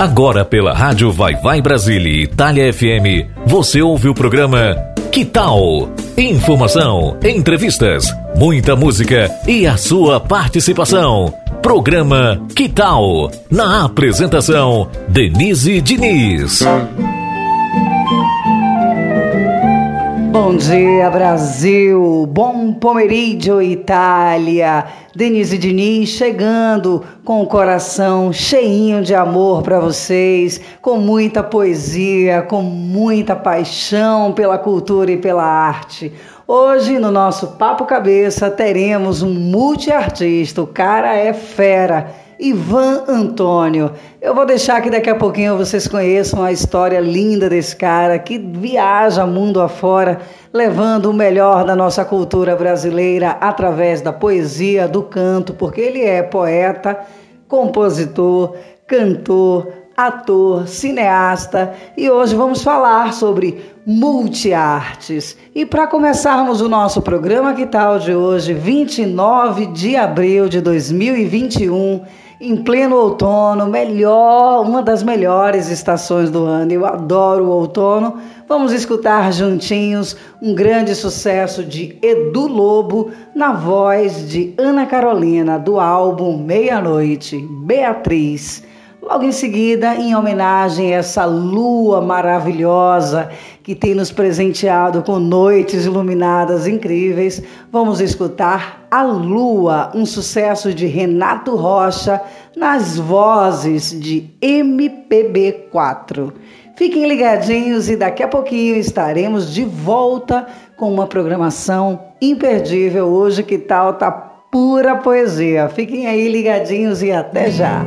Agora pela Rádio Vai Vai Brasília e Itália FM, você ouve o programa Que Tal? Informação, entrevistas, muita música e a sua participação. Programa Que Tal? Na apresentação, Denise Diniz. Bom dia, Brasil! Bom pomeriggio, Itália! Denise Diniz chegando com o coração cheinho de amor para vocês, com muita poesia, com muita paixão pela cultura e pela arte. Hoje, no nosso Papo Cabeça, teremos um multiartista, o cara é fera Ivan Antônio. Eu vou deixar que daqui a pouquinho vocês conheçam a história linda desse cara que viaja mundo afora, levando o melhor da nossa cultura brasileira através da poesia, do canto, porque ele é poeta, compositor, cantor, ator, cineasta e hoje vamos falar sobre multiartes. E para começarmos o nosso programa, que tal de hoje, 29 de abril de 2021, em pleno outono, melhor, uma das melhores estações do ano. Eu adoro o outono. Vamos escutar juntinhos um grande sucesso de Edu Lobo na voz de Ana Carolina do álbum Meia-Noite, Beatriz. Logo em seguida, em homenagem a essa lua maravilhosa que tem nos presenteado com noites iluminadas incríveis, vamos escutar A Lua, um sucesso de Renato Rocha nas vozes de MPB4. Fiquem ligadinhos e daqui a pouquinho estaremos de volta com uma programação imperdível hoje que tal tá pura poesia. Fiquem aí ligadinhos e até já.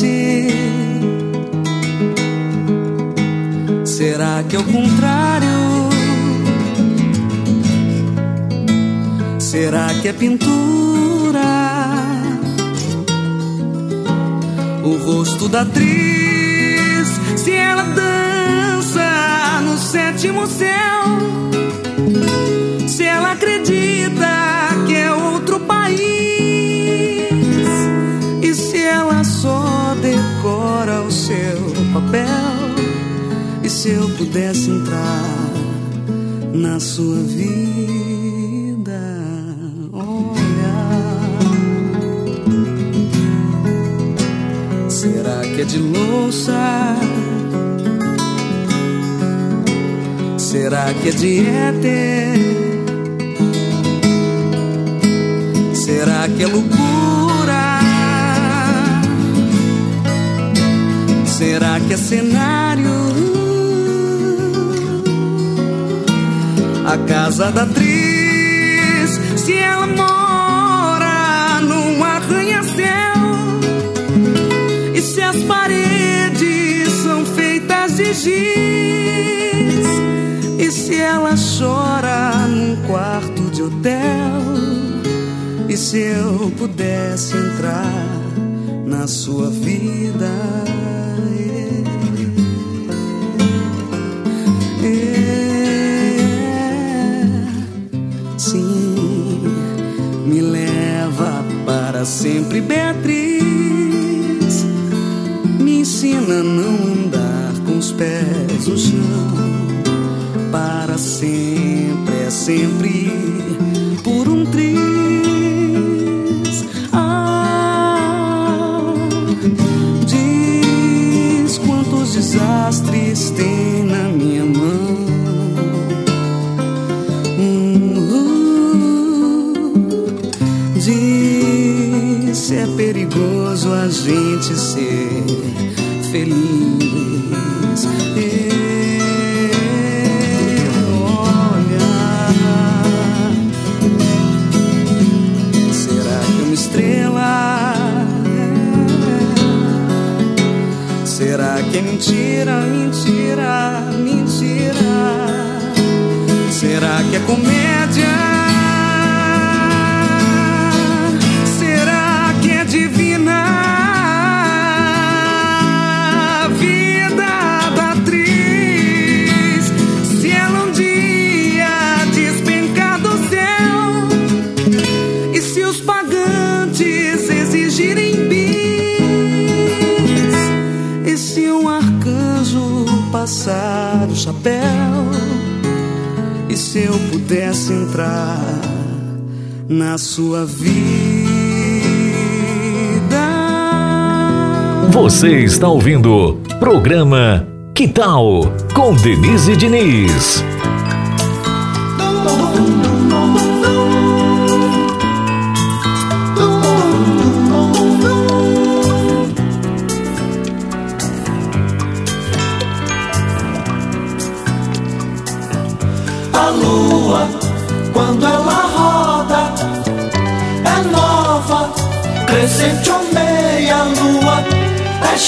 Triste? Será que é o contrário? Será que é pintura? O rosto da atriz, se ela dança no sétimo céu, se ela acredita que é outro decora seu papel. E se eu pudesse entrar na sua vida, olha. Será que é de louça? Será que é de éter? Será que é loucura? Será que é cenário? A casa da atriz, se ela mora num arranha-céu, e se as paredes são feitas de giz, e se ela chora num quarto de hotel, e se eu pudesse entrar na sua vida. Beatriz. Me ensina a não andar com os pés no chão. Para sempre, é sempre gente ser feliz. Eu, olha, será que uma estrela? É? Será que é mentira, mentira, mentira? Será que é comédia? Pudesse entrar na sua vida. Você está ouvindo programa Que Tal com Denise Diniz.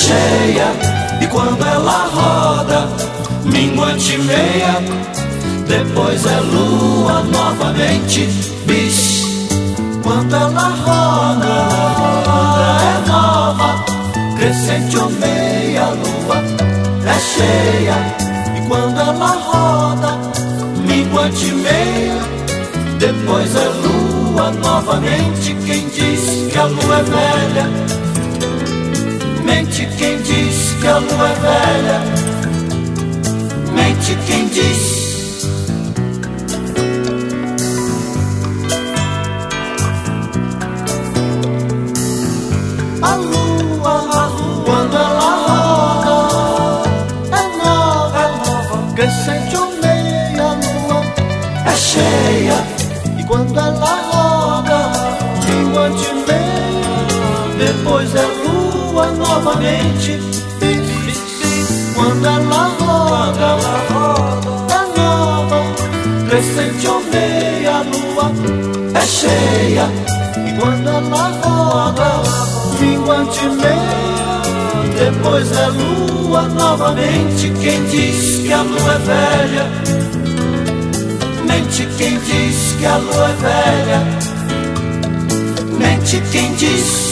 Cheia e quando ela roda, minguante meia, depois é lua novamente, bis. Quando ela roda, é nova, crescente ou meia lua é cheia e quando ela roda, minguante meia, depois é lua novamente, quem diz que a lua é velha. Mente quem diz que a lua é velha. Mente quem diz. A lua, a lua, quando ela roda, é nova, é nova, crescente ou meia lua, é cheia. E quando ela roda, minguante depois novamente. Quando ela roda, ela roda, é nova, crescente ou meia lua, é cheia. E quando ela roda, minguante meia, depois é lua novamente. Quem diz que a lua é velha? Mente quem diz que a lua é velha. Mente quem diz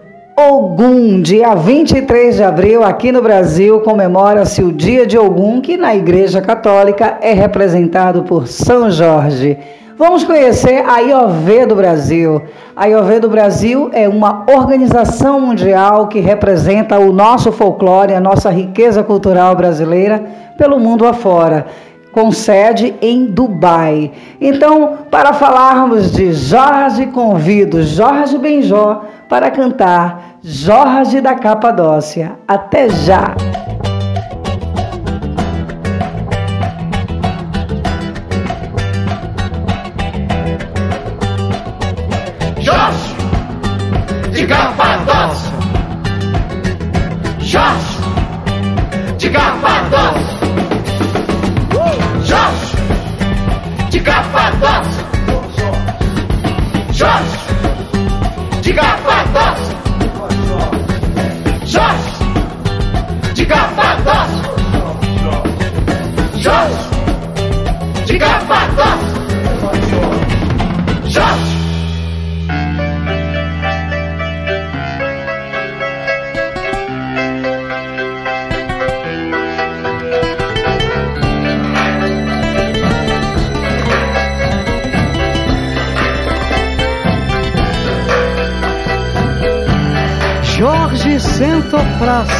Ogum, dia 23 de abril, aqui no Brasil, comemora-se o Dia de Ogum, que na Igreja Católica é representado por São Jorge. Vamos conhecer a IOV do Brasil. A IOV do Brasil é uma organização mundial que representa o nosso folclore, a nossa riqueza cultural brasileira pelo mundo afora com sede em Dubai. Então, para falarmos de Jorge, convido Jorge Benjó para cantar Jorge da Capadócia. Até já!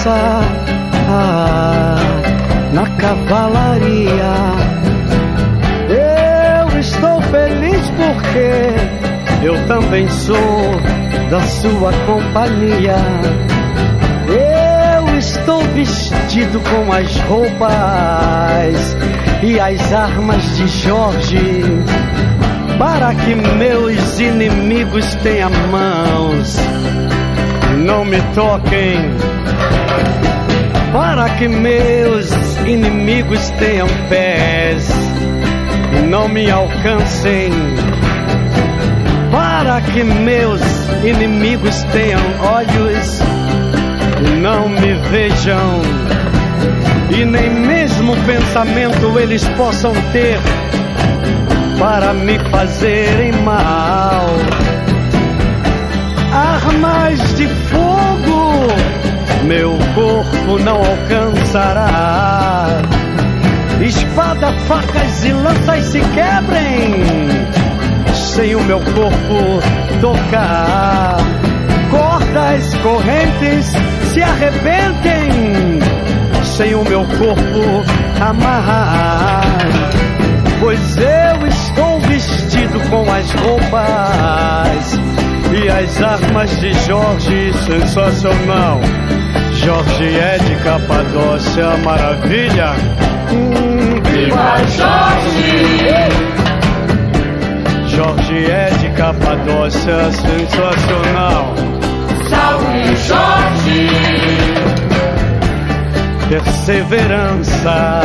Ah, na cavalaria. Eu estou feliz porque eu também sou da sua companhia. Eu estou vestido com as roupas e as armas de Jorge para que meus inimigos tenham mãos, não me toquem, para que meus inimigos tenham pés, não me alcancem, para que meus inimigos tenham olhos, não me vejam, e nem mesmo pensamento eles possam ter para me fazerem mal. Armas de meu corpo não alcançará. Espada, facas e lanças se quebrem, sem o meu corpo tocar. Cordas, correntes se arrebentem, sem o meu corpo amarrar pois eu estou vestido com as roupas e as armas de Jorge, sensacional. Jorge é de Capadócia, maravilha. Hum, viva Jorge! Jorge é de Capadócia, sensacional. Salve Jorge! Perseverança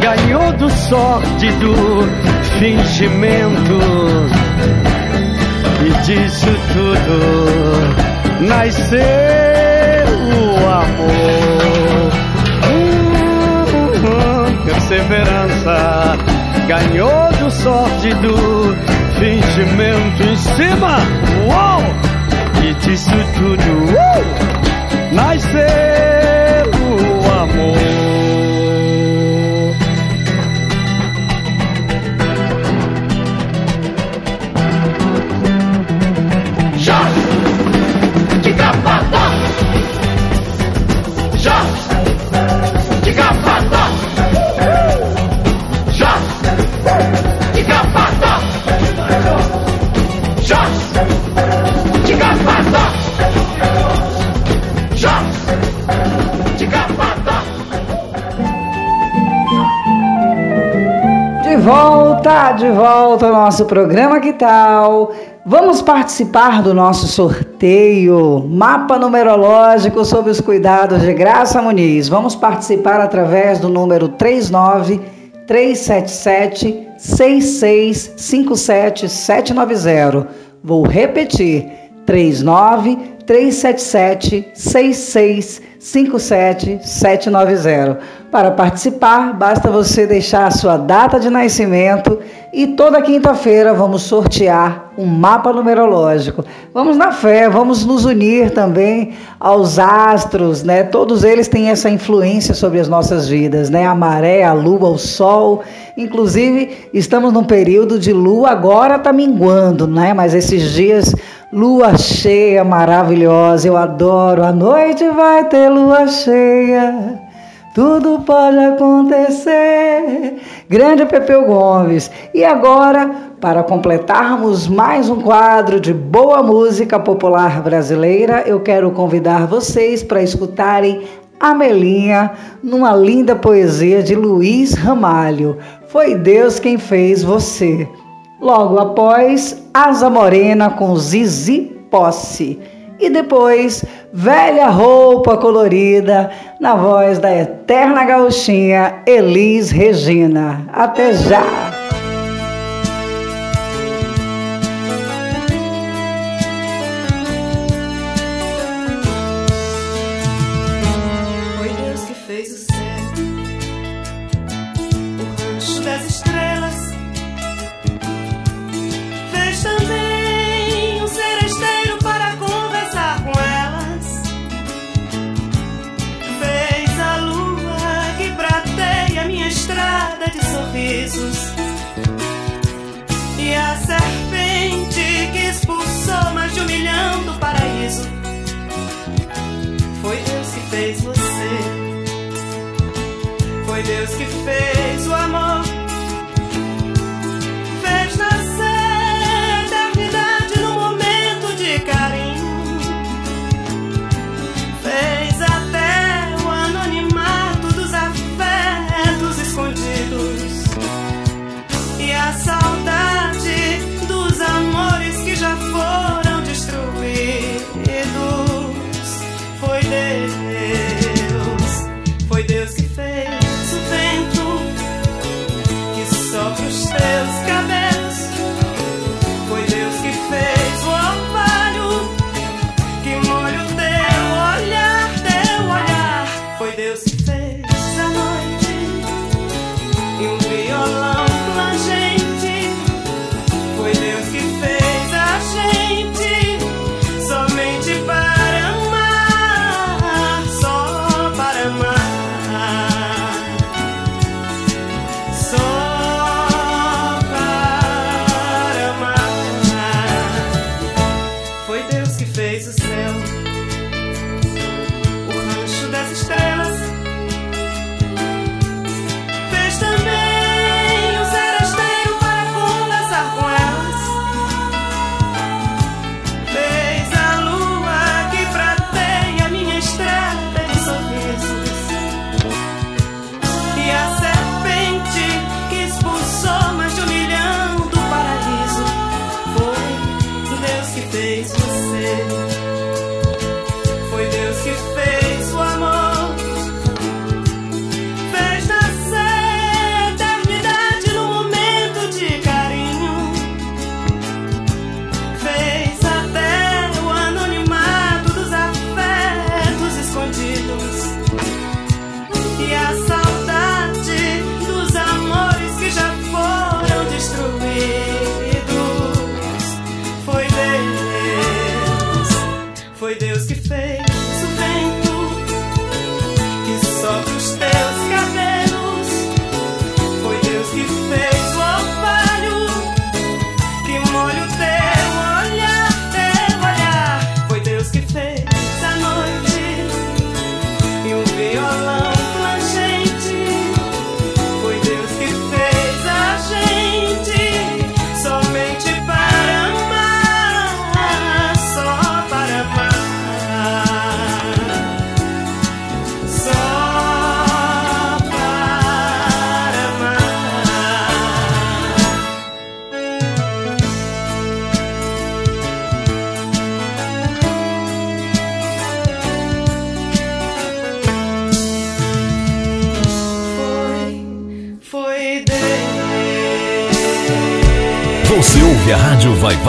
ganhou do sórdido fingimento. E disso tudo nasceu amor. Perseverança ganhou do sórdido fingimento em cima. Uou! E disso tudo uh, de volta ao nosso programa Que Tal? Vamos participar do nosso sorteio, mapa numerológico sobre os cuidados de Graça Muniz. Vamos participar através do número 39 377 6657 790. Vou repetir: 39 377 6657 790. Para participar, basta você deixar a sua data de nascimento e toda quinta-feira vamos sortear um mapa numerológico. Vamos na fé, vamos nos unir também aos astros, né? Todos eles têm essa influência sobre as nossas vidas, né? A maré, a lua, o sol. Inclusive, estamos num período de lua, agora está minguando, né? Mas esses dias Lua cheia maravilhosa, eu adoro. A noite vai ter lua cheia. Tudo pode acontecer. Grande Pepeu Gomes. E agora, para completarmos mais um quadro de boa música popular brasileira, eu quero convidar vocês para escutarem Amelinha numa linda poesia de Luiz Ramalho. Foi Deus quem fez você. Logo após, Asa Morena com Zizi Posse e depois Velha Roupa Colorida, na voz da eterna gauchinha Elis Regina. Até já!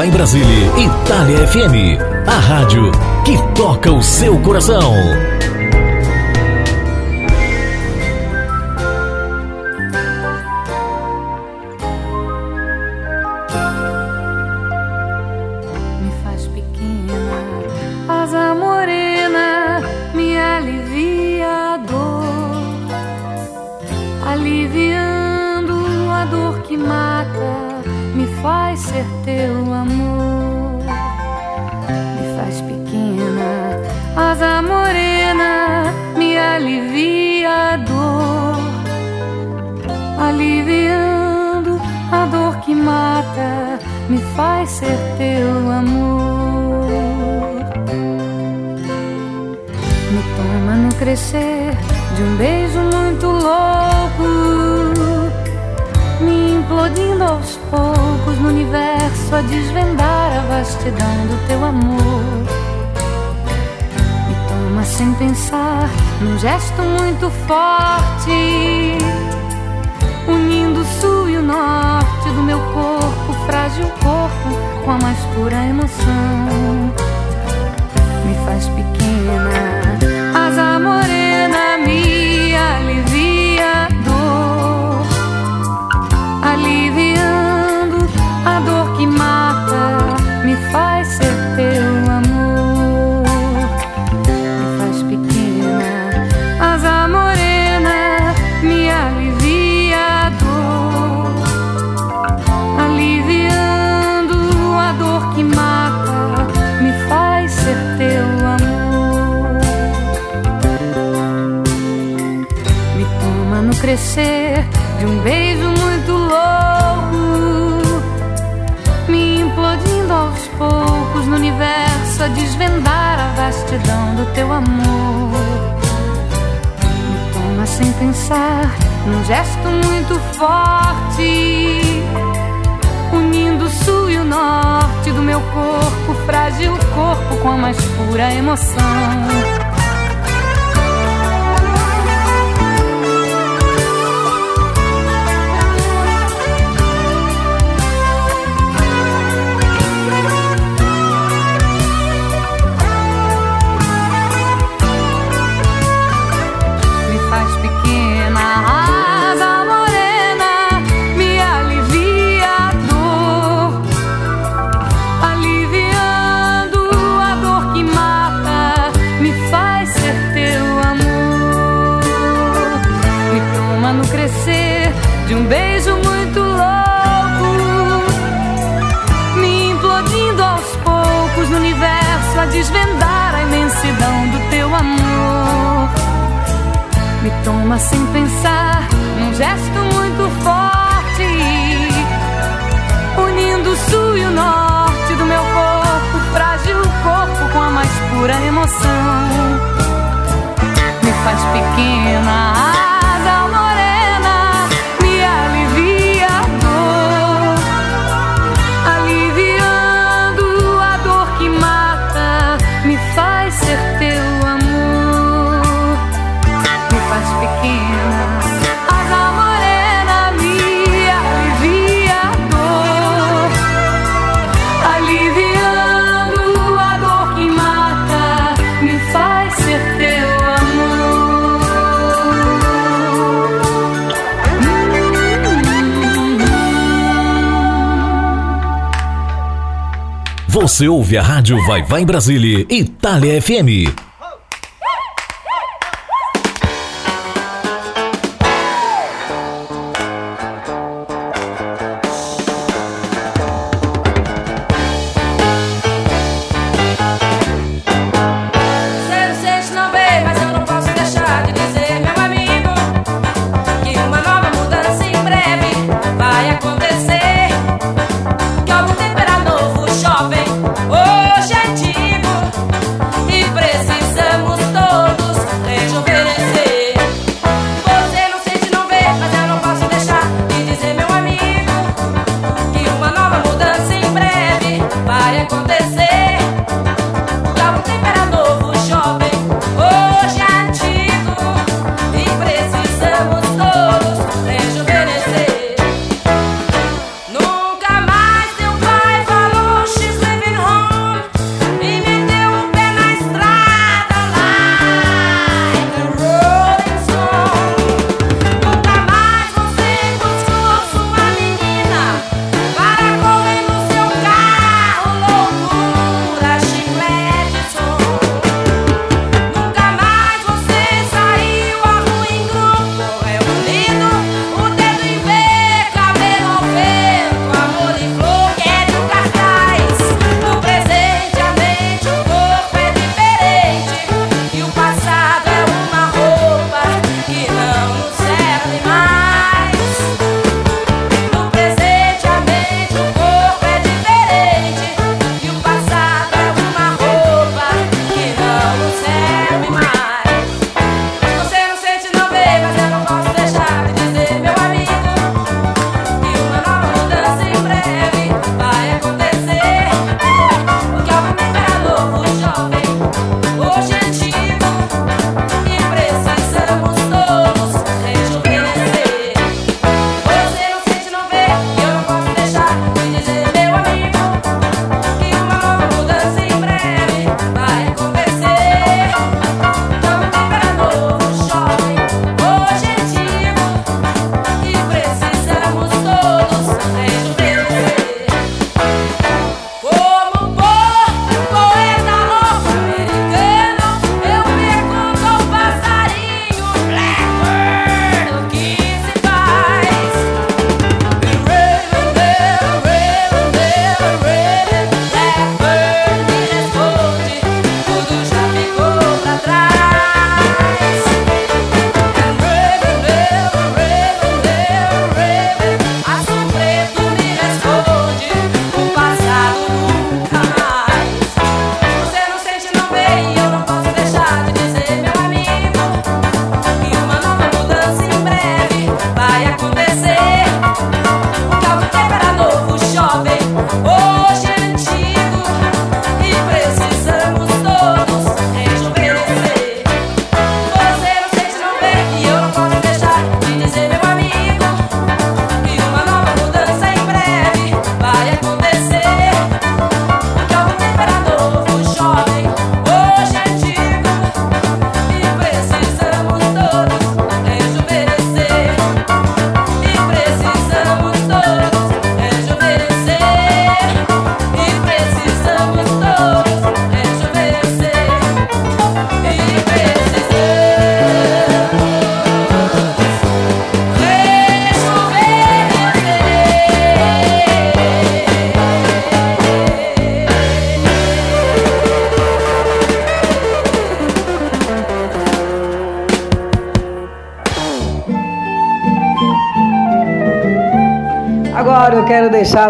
em Brasília, Itália FM, a rádio que toca o seu coração. Você ouve a rádio Vai Vai Brasília, Itália FM.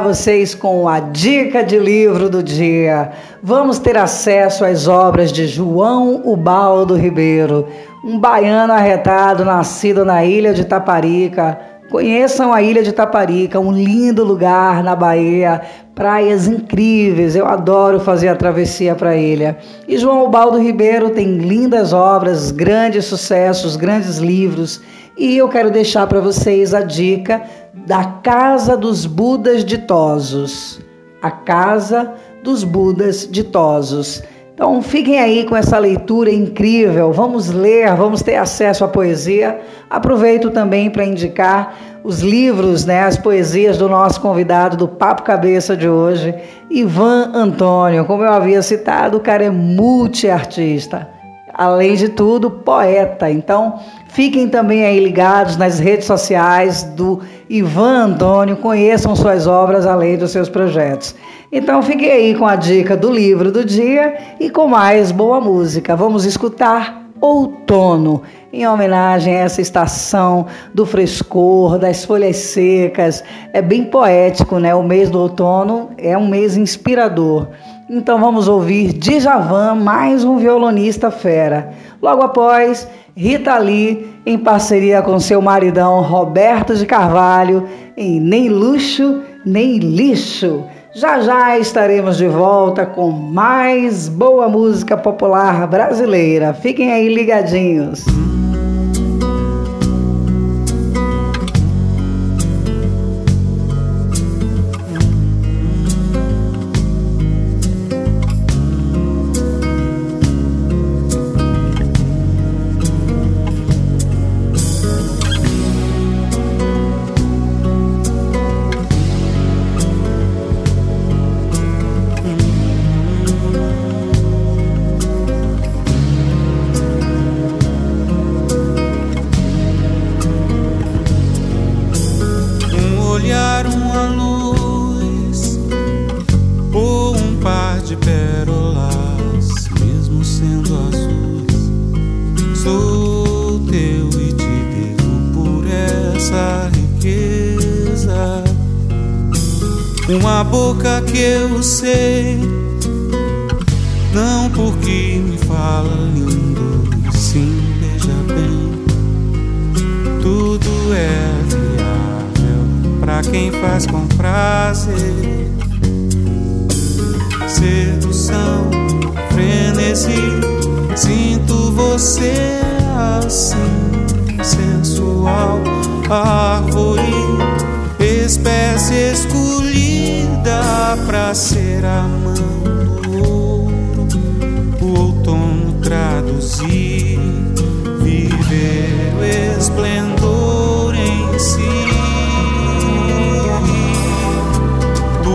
Vocês com a dica de livro do dia. Vamos ter acesso às obras de João Ubaldo Ribeiro, um baiano arretado nascido na ilha de Taparica. Conheçam a ilha de Taparica, um lindo lugar na Bahia, praias incríveis. Eu adoro fazer a travessia para a ilha. E João Ubaldo Ribeiro tem lindas obras, grandes sucessos, grandes livros. E eu quero deixar para vocês a dica da Casa dos Budas Ditosos. A Casa dos Budas Ditosos. Então fiquem aí com essa leitura incrível. Vamos ler, vamos ter acesso à poesia. Aproveito também para indicar os livros, né, as poesias do nosso convidado do Papo Cabeça de hoje, Ivan Antônio. Como eu havia citado, o cara é multiartista. Além de tudo, poeta. Então, fiquem também aí ligados nas redes sociais do Ivan Antônio, conheçam suas obras além dos seus projetos. Então fiquei aí com a dica do livro do dia e com mais boa música. Vamos escutar Outono, em homenagem a essa estação do frescor, das folhas secas. É bem poético, né? O mês do outono é um mês inspirador. Então vamos ouvir Djavan, mais um violonista fera. Logo após, Rita Lee, em parceria com seu maridão Roberto de Carvalho, em Nem Luxo, Nem Lixo. Já já estaremos de volta com mais boa música popular brasileira. Fiquem aí ligadinhos. quem faz com prazer. Sedução, frenesi, sinto você assim, sensual, árvore, espécie escolhida pra ser a mão do ouro, o outono traduzir, viver o esplendor.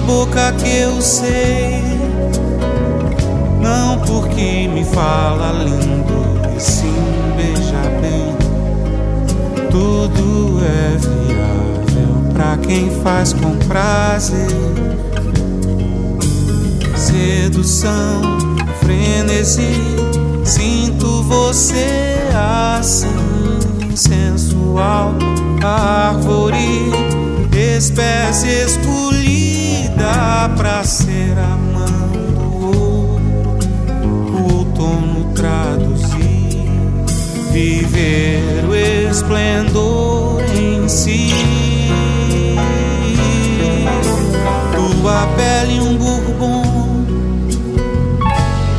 boca que eu sei. Não porque me fala lindo, e sim beija bem. Tudo é viável pra quem faz com prazer. Sedução, frenesi, sinto você assim, sensual, árvore espécie escolhida para ser amando o outono traduzir, viver o esplendor em si. Tua pele um bourbon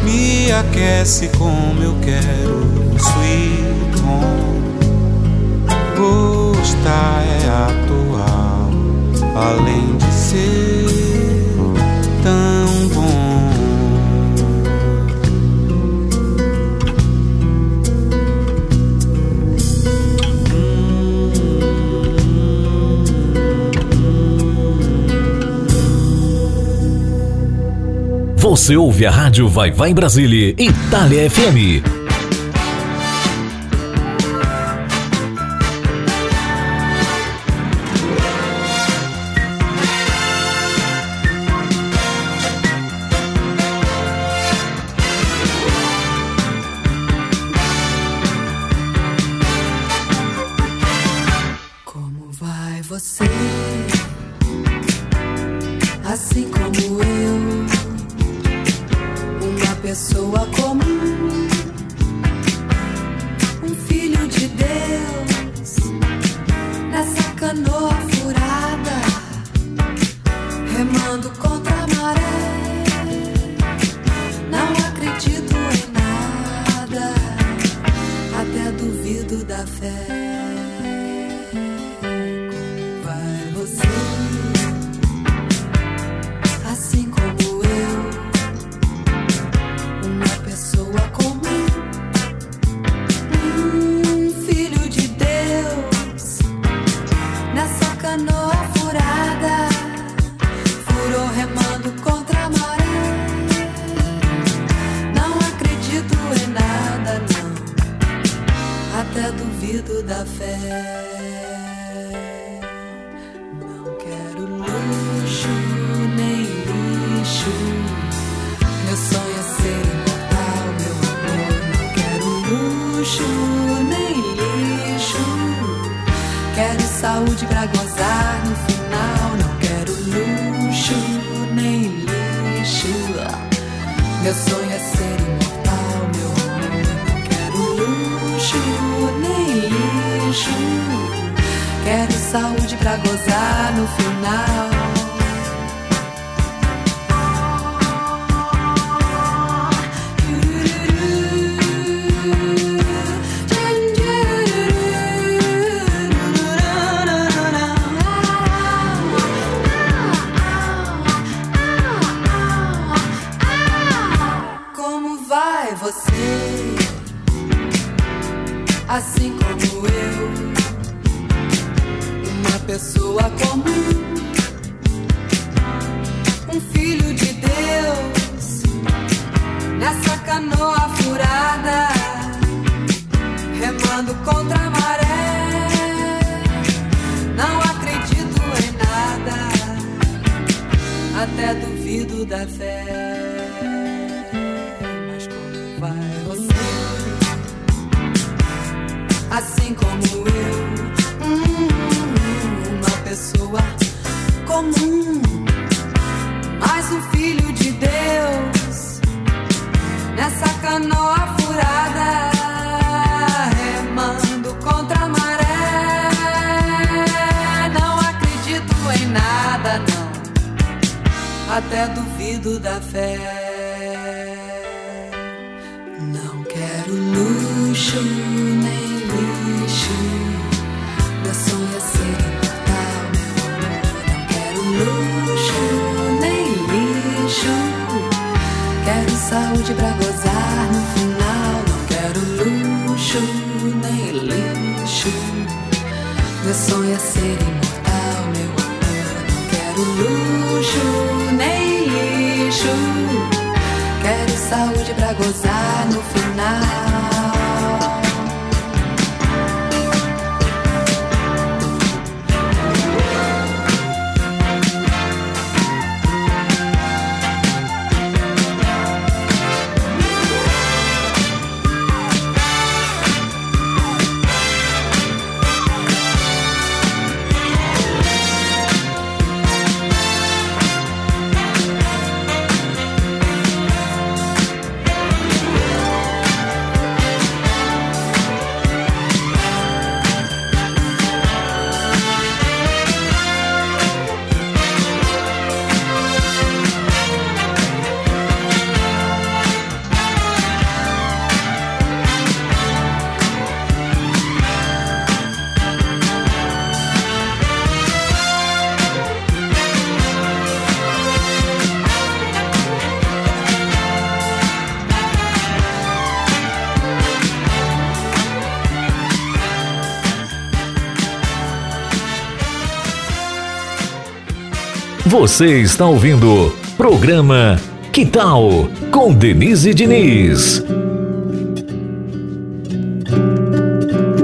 me aquece como eu quero, sweet home. Gostar é a além de ser tão bom. Você ouve a rádio Vai Vai em Brasília, Itália FM. Você está ouvindo programa Que tal? Com Denise Diniz.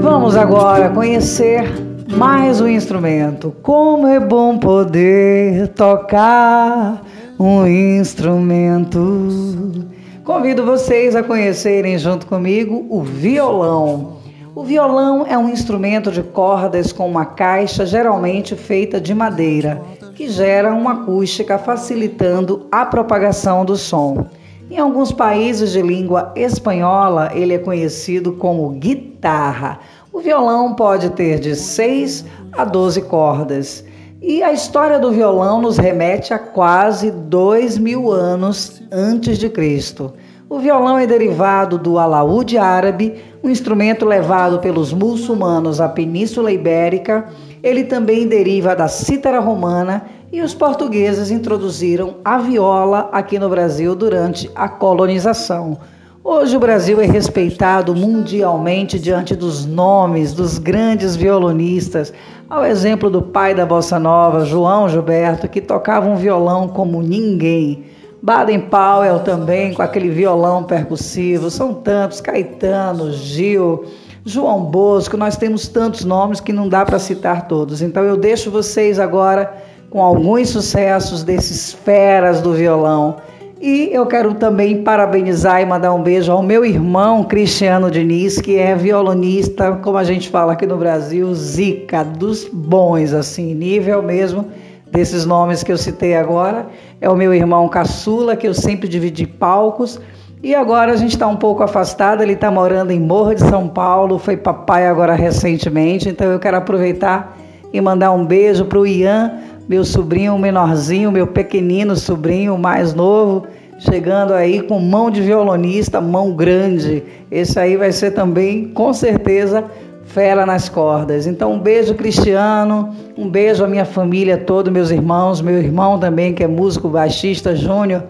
Vamos agora conhecer mais um instrumento. Como é bom poder tocar um instrumento. Convido vocês a conhecerem junto comigo o violão. O violão é um instrumento de cordas com uma caixa geralmente feita de madeira que gera uma acústica facilitando a propagação do som. Em alguns países de língua espanhola, ele é conhecido como guitarra. O violão pode ter de 6 a 12 cordas. E a história do violão nos remete a quase dois mil anos antes de Cristo. O violão é derivado do alaúde árabe, um instrumento levado pelos muçulmanos à Península Ibérica ele também deriva da cítara romana e os portugueses introduziram a viola aqui no Brasil durante a colonização. Hoje o Brasil é respeitado mundialmente diante dos nomes dos grandes violonistas, ao exemplo do pai da bossa nova, João Gilberto, que tocava um violão como ninguém. Baden Powell também com aquele violão percussivo, são tantos, Caetano, Gil, João Bosco, nós temos tantos nomes que não dá para citar todos. Então eu deixo vocês agora com alguns sucessos desses feras do violão. E eu quero também parabenizar e mandar um beijo ao meu irmão Cristiano Diniz, que é violonista, como a gente fala aqui no Brasil, zica, dos bons, assim, nível mesmo desses nomes que eu citei agora. É o meu irmão caçula, que eu sempre dividi palcos. E agora a gente está um pouco afastado, ele está morando em Morro de São Paulo, foi papai agora recentemente, então eu quero aproveitar e mandar um beijo para o Ian, meu sobrinho menorzinho, meu pequenino sobrinho mais novo, chegando aí com mão de violonista, mão grande. Esse aí vai ser também, com certeza, fera nas cordas. Então, um beijo, Cristiano, um beijo à minha família toda, meus irmãos, meu irmão também, que é músico baixista, Júnior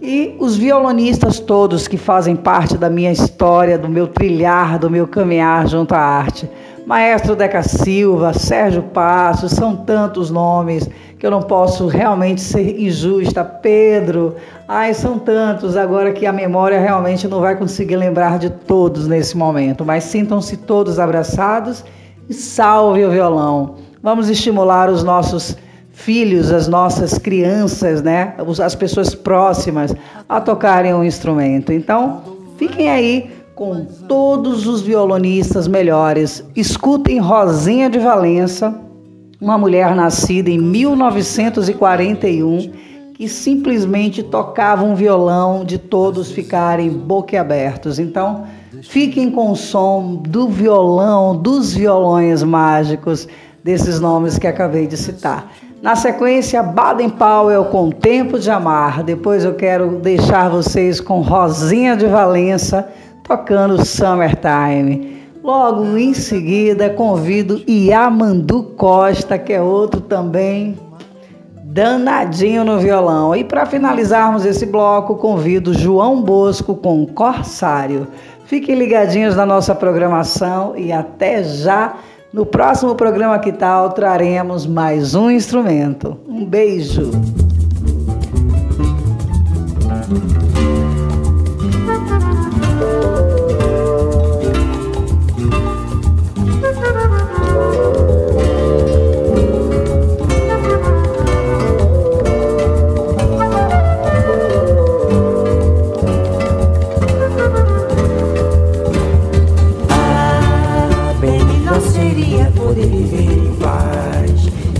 e os violonistas todos que fazem parte da minha história, do meu trilhar, do meu caminhar junto à arte. Maestro Deca Silva, Sérgio Passos, são tantos nomes que eu não posso realmente ser injusta. Pedro, ai, são tantos agora que a memória realmente não vai conseguir lembrar de todos nesse momento, mas sintam-se todos abraçados e salve o violão. Vamos estimular os nossos filhos, as nossas crianças, né, as pessoas próximas a tocarem um instrumento. Então, fiquem aí com todos os violonistas melhores. Escutem Rosinha de Valença, uma mulher nascida em 1941 que simplesmente tocava um violão de todos ficarem boquiabertos. Então, fiquem com o som do violão, dos violões mágicos, desses nomes que acabei de citar. Na sequência, Baden Powell com Tempo de Amar. Depois eu quero deixar vocês com Rosinha de Valença tocando Summertime. Logo em seguida, convido Yamandu Costa, que é outro também danadinho no violão. E para finalizarmos esse bloco, convido João Bosco com Corsário. Fiquem ligadinhos na nossa programação e até já. No próximo programa Que Tal traremos mais um instrumento. Um beijo!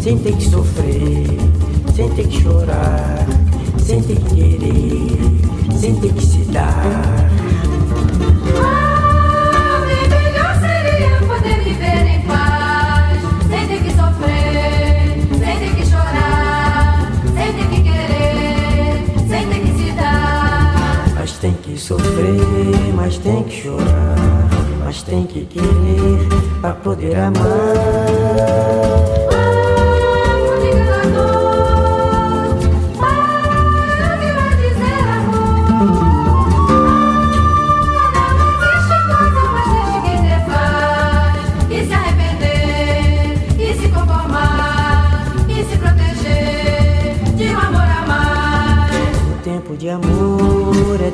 sem ter que sofrer, sem ter que chorar, sem ter que querer, sem ter que se dar. Ah, bem melhor seria poder viver em paz, sem ter que sofrer, sem ter que chorar, sem ter que querer, sem ter que se dar. Mas tem que sofrer, mas tem que chorar, mas tem que querer pra poder amar.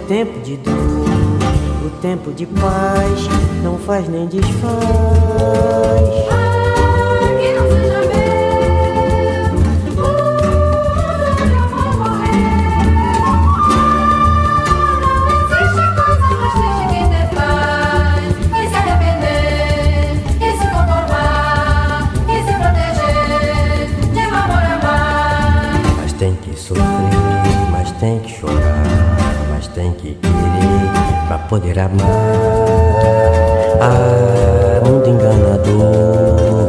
Tempo de dor. O tempo de paz não faz nem desfaz. Poder amar. Ah, mundo enganador,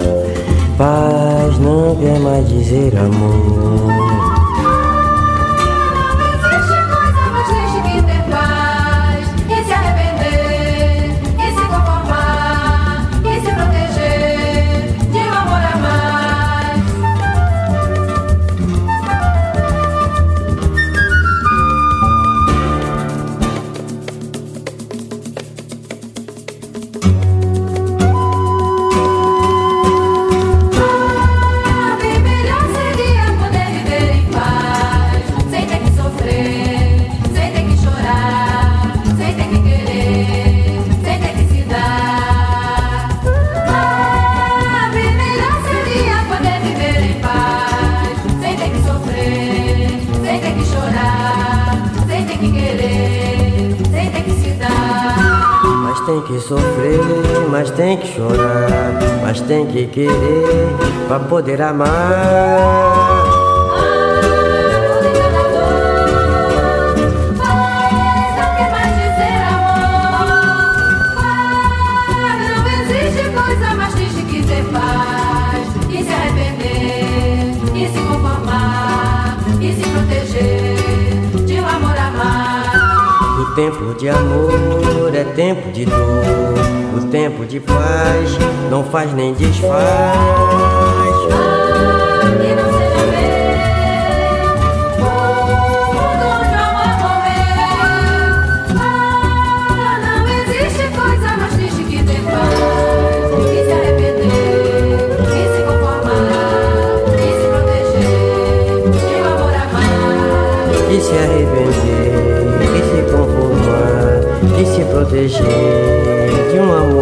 paz não quer mais dizer amor. Querer pra poder amar. tempo de amor é tempo de dor. O tempo de paz não faz nem desfaz. Proteger de um amor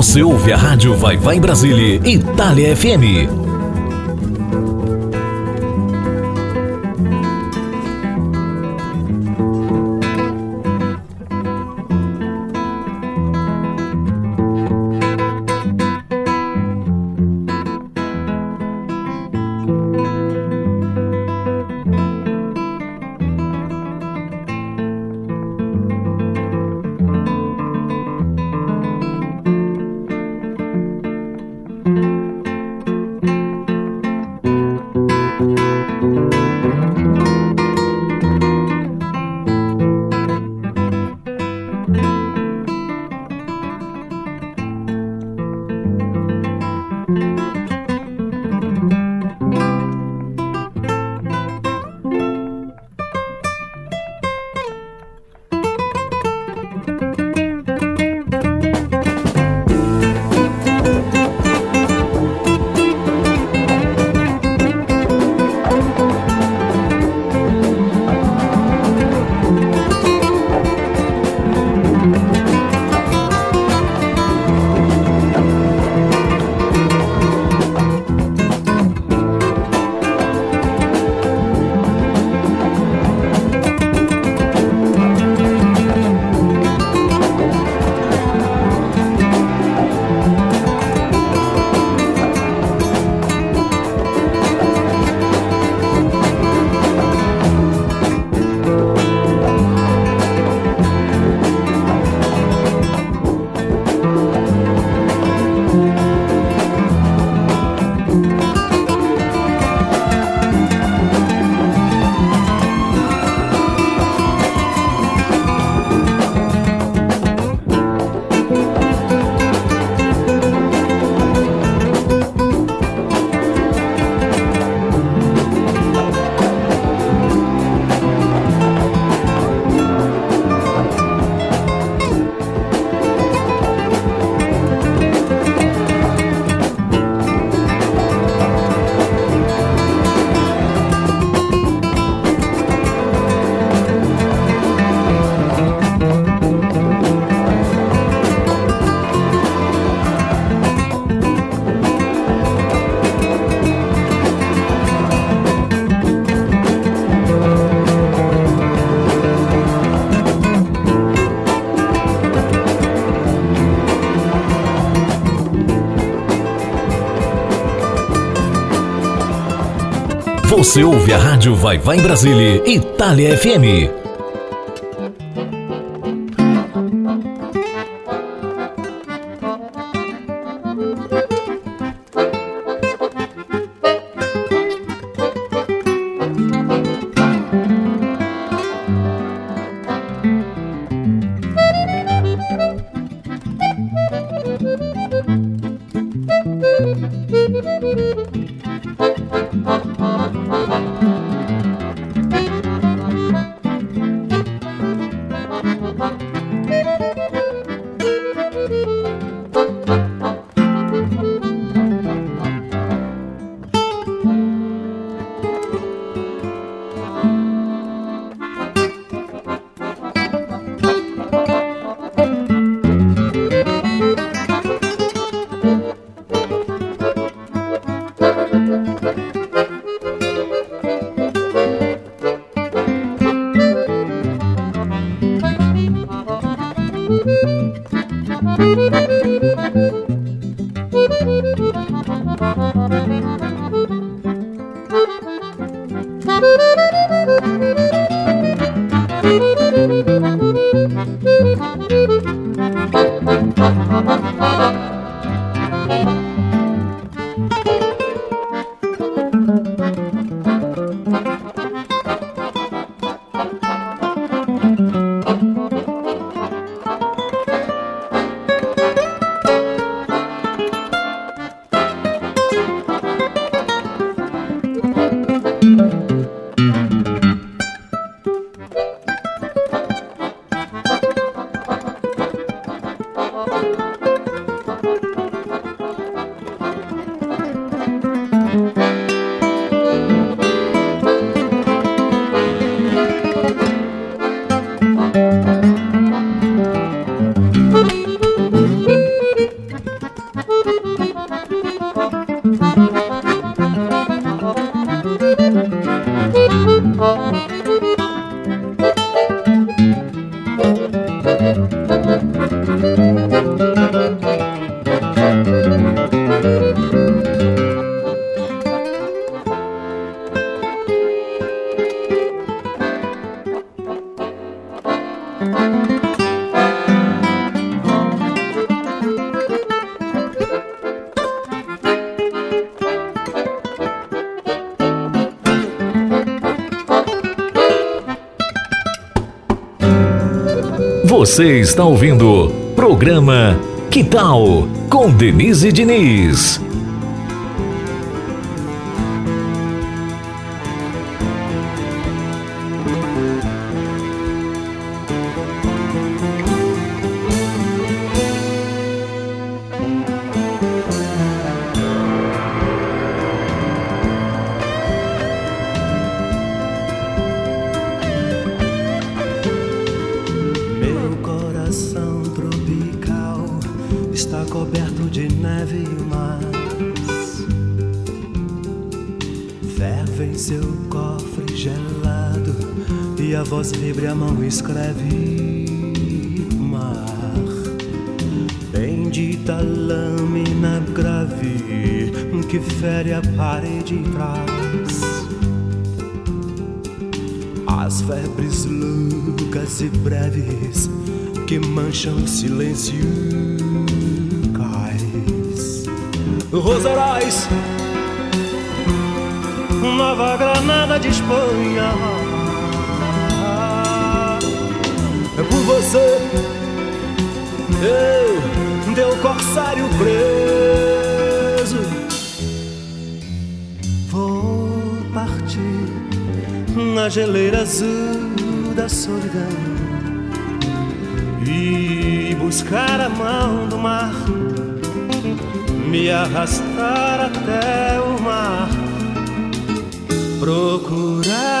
Você ouve a rádio Vai Vai Brasília, Itália FM. Você ouve a rádio Vai Vai Brasília, Itália FM. Você está ouvindo programa Que Tal com Denise Diniz. Azul da solidão buscar a mão do mar, me arrastar até o mar, procurar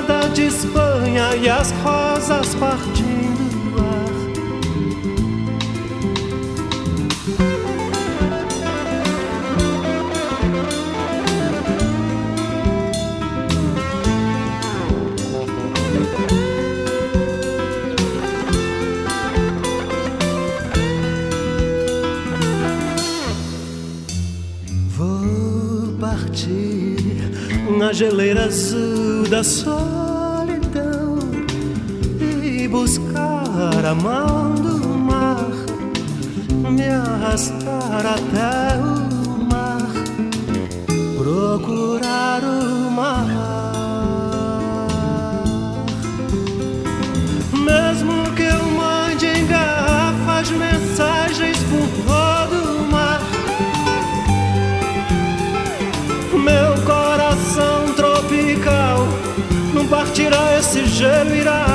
Granada de Espanha e as rosas partindo geleira azul da solidão e buscar a mão do mar, me arrastar até partirá esse gelo irá.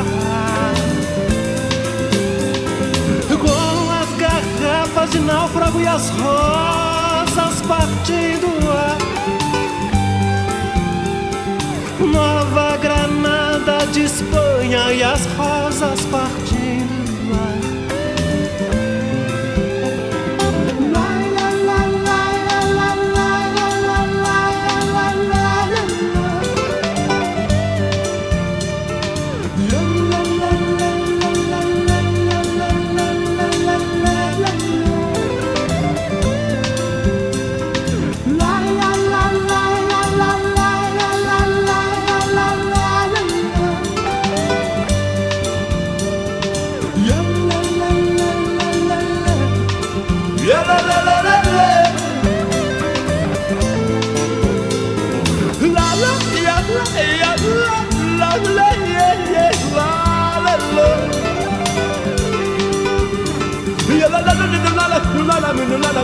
Com as garrafas de náufrago e as rosas partindo ar. Nova Granada de Espanha e as rosas partindo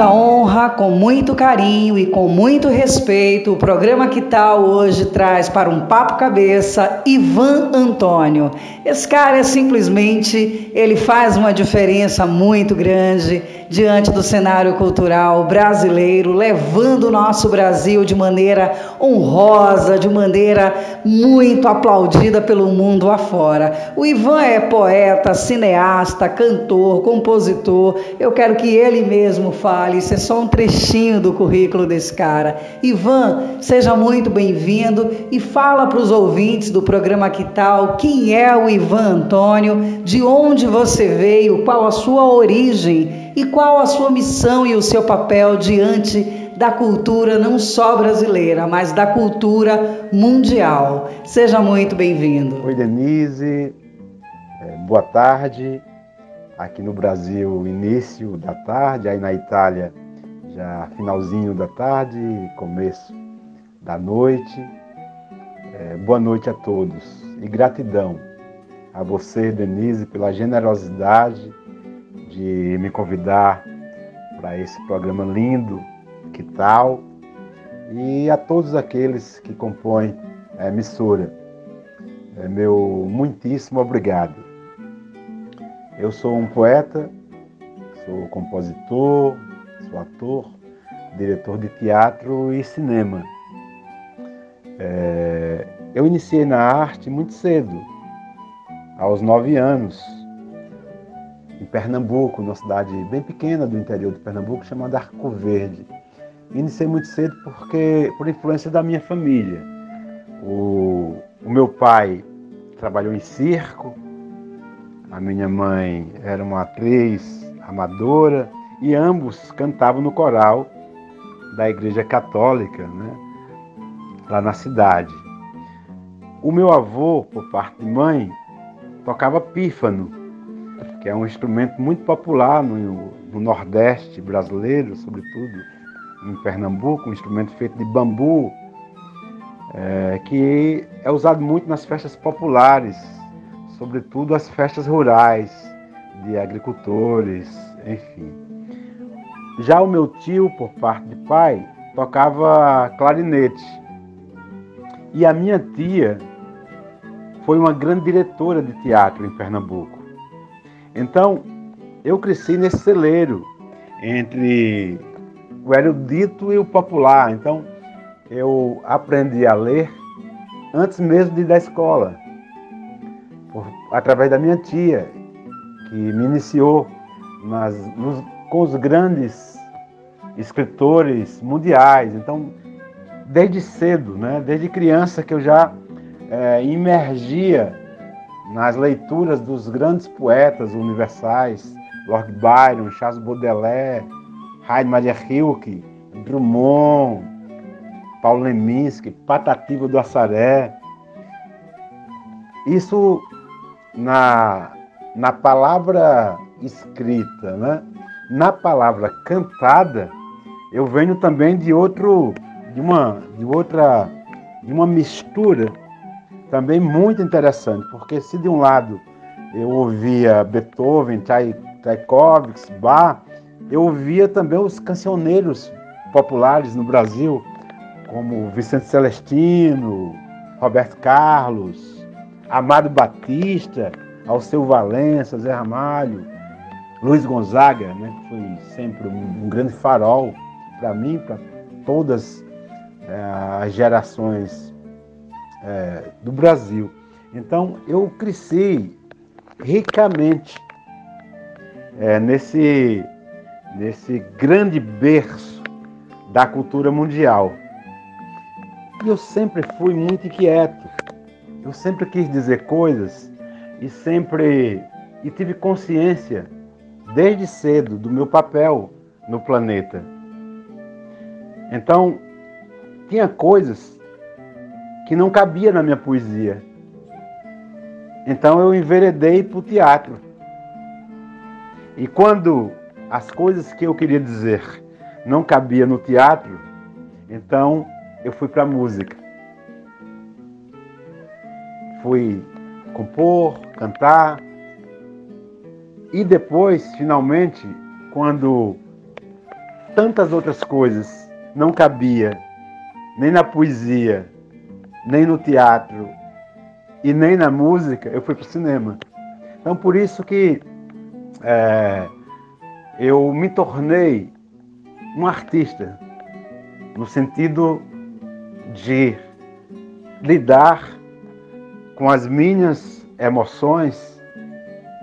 muita honra, com muito carinho e com muito respeito, o programa Que Tal hoje traz para um papo cabeça Ivan Antônio. Esse cara é simplesmente, ele faz uma diferença muito grande diante do cenário cultural brasileiro, levando o nosso Brasil de maneira honrosa, de maneira muito aplaudida pelo mundo afora. O Ivan é poeta, cineasta, cantor, compositor. Eu quero que ele mesmo fale, isso é só um trechinho do currículo desse cara. Ivan, seja muito bem-vindo e fala para os ouvintes do programa Que Tal quem é o Ivan Antônio, de onde você veio, qual a sua origem e qual a sua missão e o seu papel diante da cultura não só brasileira, mas da cultura mundial. Seja muito bem-vindo. Oi, Denise. É, boa tarde. Aqui no Brasil, início da tarde, aí na Itália, já finalzinho da tarde, começo da noite. É, boa noite a todos e gratidão a você, Denise, pela generosidade de me convidar para esse programa lindo, que tal? E a todos aqueles que compõem a emissora. É meu muitíssimo obrigado. Eu sou um poeta, sou compositor, sou ator, diretor de teatro e cinema. É, eu iniciei na arte muito cedo, aos nove anos, em Pernambuco, numa cidade bem pequena do interior de Pernambuco, chamada Arco Verde. Iniciei muito cedo porque por influência da minha família. O, o meu pai trabalhou em circo, a minha mãe era uma atriz amadora e ambos cantavam no coral da Igreja Católica, né, lá na cidade. O meu avô, por parte de mãe, tocava pífano, que é um instrumento muito popular no, no Nordeste brasileiro, sobretudo em Pernambuco, um instrumento feito de bambu, é, que é usado muito nas festas populares, sobretudo as festas rurais de agricultores enfim. Já o meu tio, por parte de pai, tocava clarinete. E a minha tia foi uma grande diretora de teatro em Pernambuco. Então, eu cresci nesse celeiro entre o erudito e o popular. Então, eu aprendi a ler antes mesmo de ir da escola, por, através da minha tia, que me iniciou nas, nos, com os grandes escritores mundiais. Então, desde cedo, né, desde criança que eu já é, imergia nas leituras dos grandes poetas universais, Lord Byron, Charles Baudelaire, Heide Maria Rilke, Drummond, Paulo Leminski, Patativa do Assaré. Isso na, na palavra escrita, né? Na palavra cantada, eu venho também de outro, de uma, de outra, de uma mistura também muito interessante, porque se de um lado eu ouvia Beethoven, Tchaikovsky, Bach, eu ouvia também os cancioneiros populares no Brasil, como Vicente Celestino, Roberto Carlos, Amado Batista, Alceu Valença, Zé Ramalho, Luiz Gonzaga, né, que foi sempre um, grande farol para mim, para todas é, as gerações é, do Brasil. Então eu cresci ricamente é, nesse, nesse grande berço da cultura mundial. E eu sempre fui muito inquieto. Eu sempre quis dizer coisas e sempre e tive consciência desde cedo do meu papel no planeta. Então, tinha coisas que não cabia na minha poesia. Então eu enveredei para o teatro. E quando as coisas que eu queria dizer não cabia no teatro, então eu fui para a música. Fui compor, cantar. E depois, finalmente, quando tantas outras coisas não cabia nem na poesia, nem no teatro e nem na música, eu fui para o cinema. Então por isso que é, eu me tornei um artista, no sentido de lidar com as minhas emoções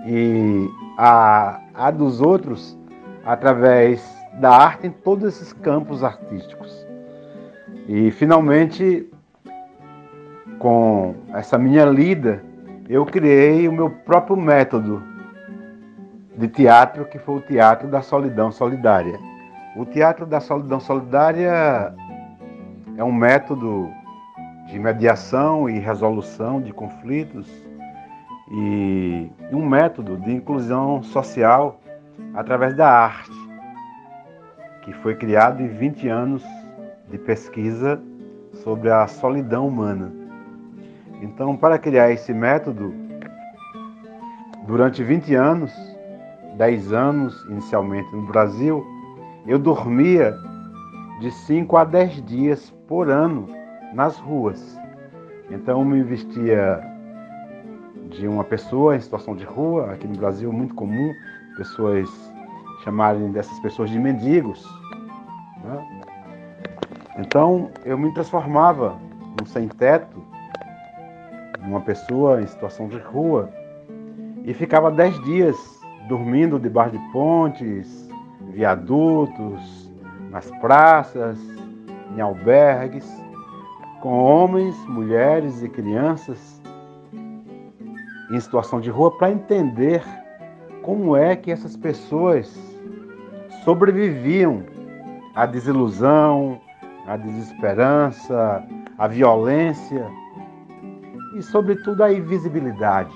e a, a dos outros através da arte em todos esses campos artísticos. E finalmente, com essa minha lida, eu criei o meu próprio método de teatro, que foi o Teatro da Solidão Solidária. O Teatro da Solidão Solidária é um método de mediação e resolução de conflitos e um método de inclusão social através da arte, que foi criado em 20 anos de pesquisa sobre a solidão humana. Então, para criar esse método, durante 20 anos, 10 anos inicialmente no Brasil, eu dormia de 5 a 10 dias por ano nas ruas. Então eu me vestia de uma pessoa em situação de rua, aqui no Brasil muito comum, pessoas chamarem dessas pessoas de mendigos. Né? Então eu me transformava num sem-teto, numa pessoa em situação de rua, e ficava dez dias dormindo debaixo de pontes, viadutos, nas praças, em albergues, com homens, mulheres e crianças em situação de rua para entender como é que essas pessoas sobreviviam à desilusão, à desesperança, à violência e, sobretudo, à invisibilidade.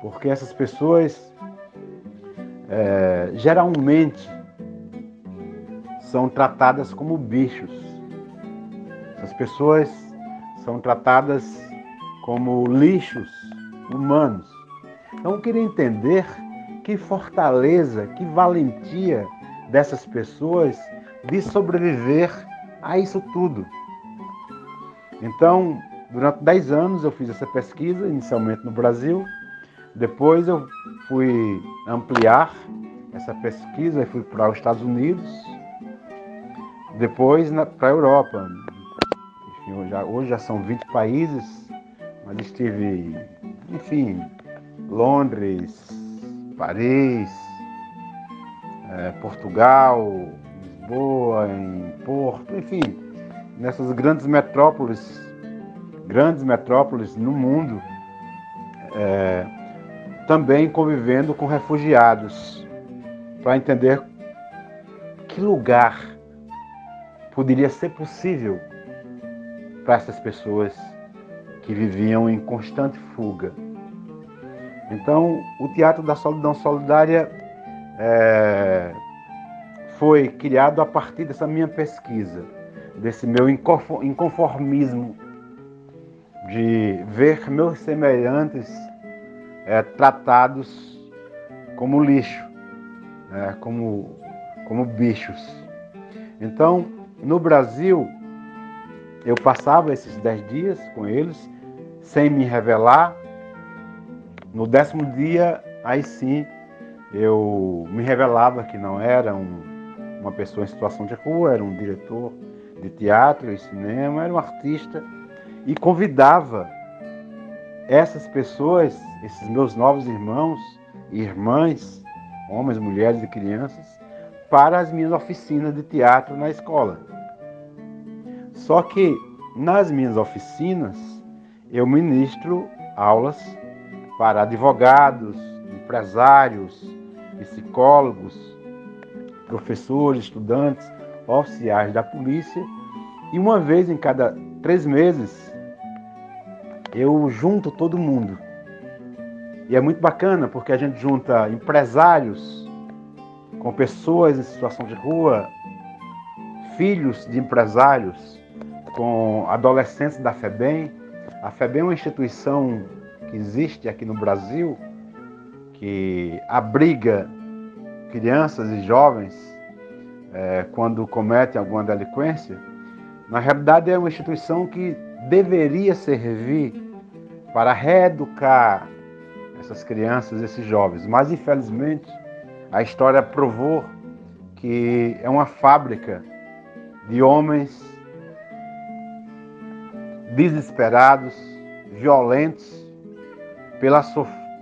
Porque essas pessoas é, geralmente são tratadas como bichos. As pessoas são tratadas como lixos humanos. Então eu queria entender que fortaleza, que valentia dessas pessoas de sobreviver a isso tudo. Então, durante 10 anos eu fiz essa pesquisa, inicialmente no Brasil, depois eu fui ampliar essa pesquisa e fui para os Estados Unidos, depois para a Europa. Enfim, hoje, já, hoje já são 20 países, mas estive, enfim, Londres, Paris, é, Portugal, Lisboa, em Porto, enfim, nessas grandes metrópoles, grandes metrópoles no mundo, é, também convivendo com refugiados, para entender que lugar poderia ser possível para essas pessoas que viviam em constante fuga. Então, o Teatro da Solidão Solidária é, foi criado a partir dessa minha pesquisa, desse meu inconformismo de ver meus semelhantes é, tratados como lixo, é, como, como bichos. Então, no Brasil, eu passava esses dez dias com eles, sem me revelar. No décimo dia, aí sim, eu me revelava que não era um, uma pessoa em situação de rua, era um diretor de teatro e cinema, era um artista e convidava essas pessoas, esses meus novos irmãos e irmãs, homens, mulheres e crianças, para as minhas oficinas de teatro na escola. Só que nas minhas oficinas eu ministro aulas para advogados, empresários, psicólogos, professores, estudantes, oficiais da polícia, e uma vez em cada três meses eu junto todo mundo. E é muito bacana porque a gente junta empresários com pessoas em situação de rua, filhos de empresários, com adolescentes da FEBEM. A FEBEM é uma instituição que existe aqui no Brasil que abriga crianças e jovens é, quando cometem alguma delinquência, na realidade é uma instituição que deveria servir para reeducar essas crianças, esses jovens. Mas infelizmente a história provou que é uma fábrica de homens desesperados, violentos, pela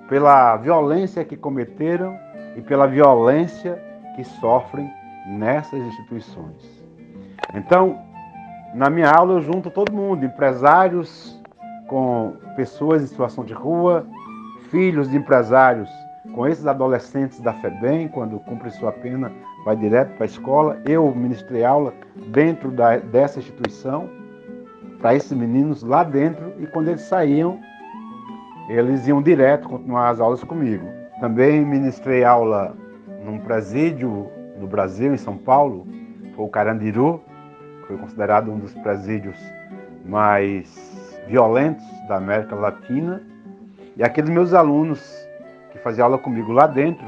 pela violência que cometeram e pela violência que sofrem nessas instituições. Então, na minha aula eu junto todo mundo, empresários com pessoas em situação de rua, filhos de empresários com esses adolescentes da FEBEM, quando cumpre sua pena, vai direto para a escola. Eu ministrei aula dentro da, dessa instituição para esses meninos lá dentro e quando eles saíam, eles iam direto continuar as aulas comigo. Também ministrei aula num presídio no Brasil, em São Paulo, foi o Carandiru, foi considerado um dos presídios mais violentos da América Latina. E aqueles meus alunos que faziam aula comigo lá dentro,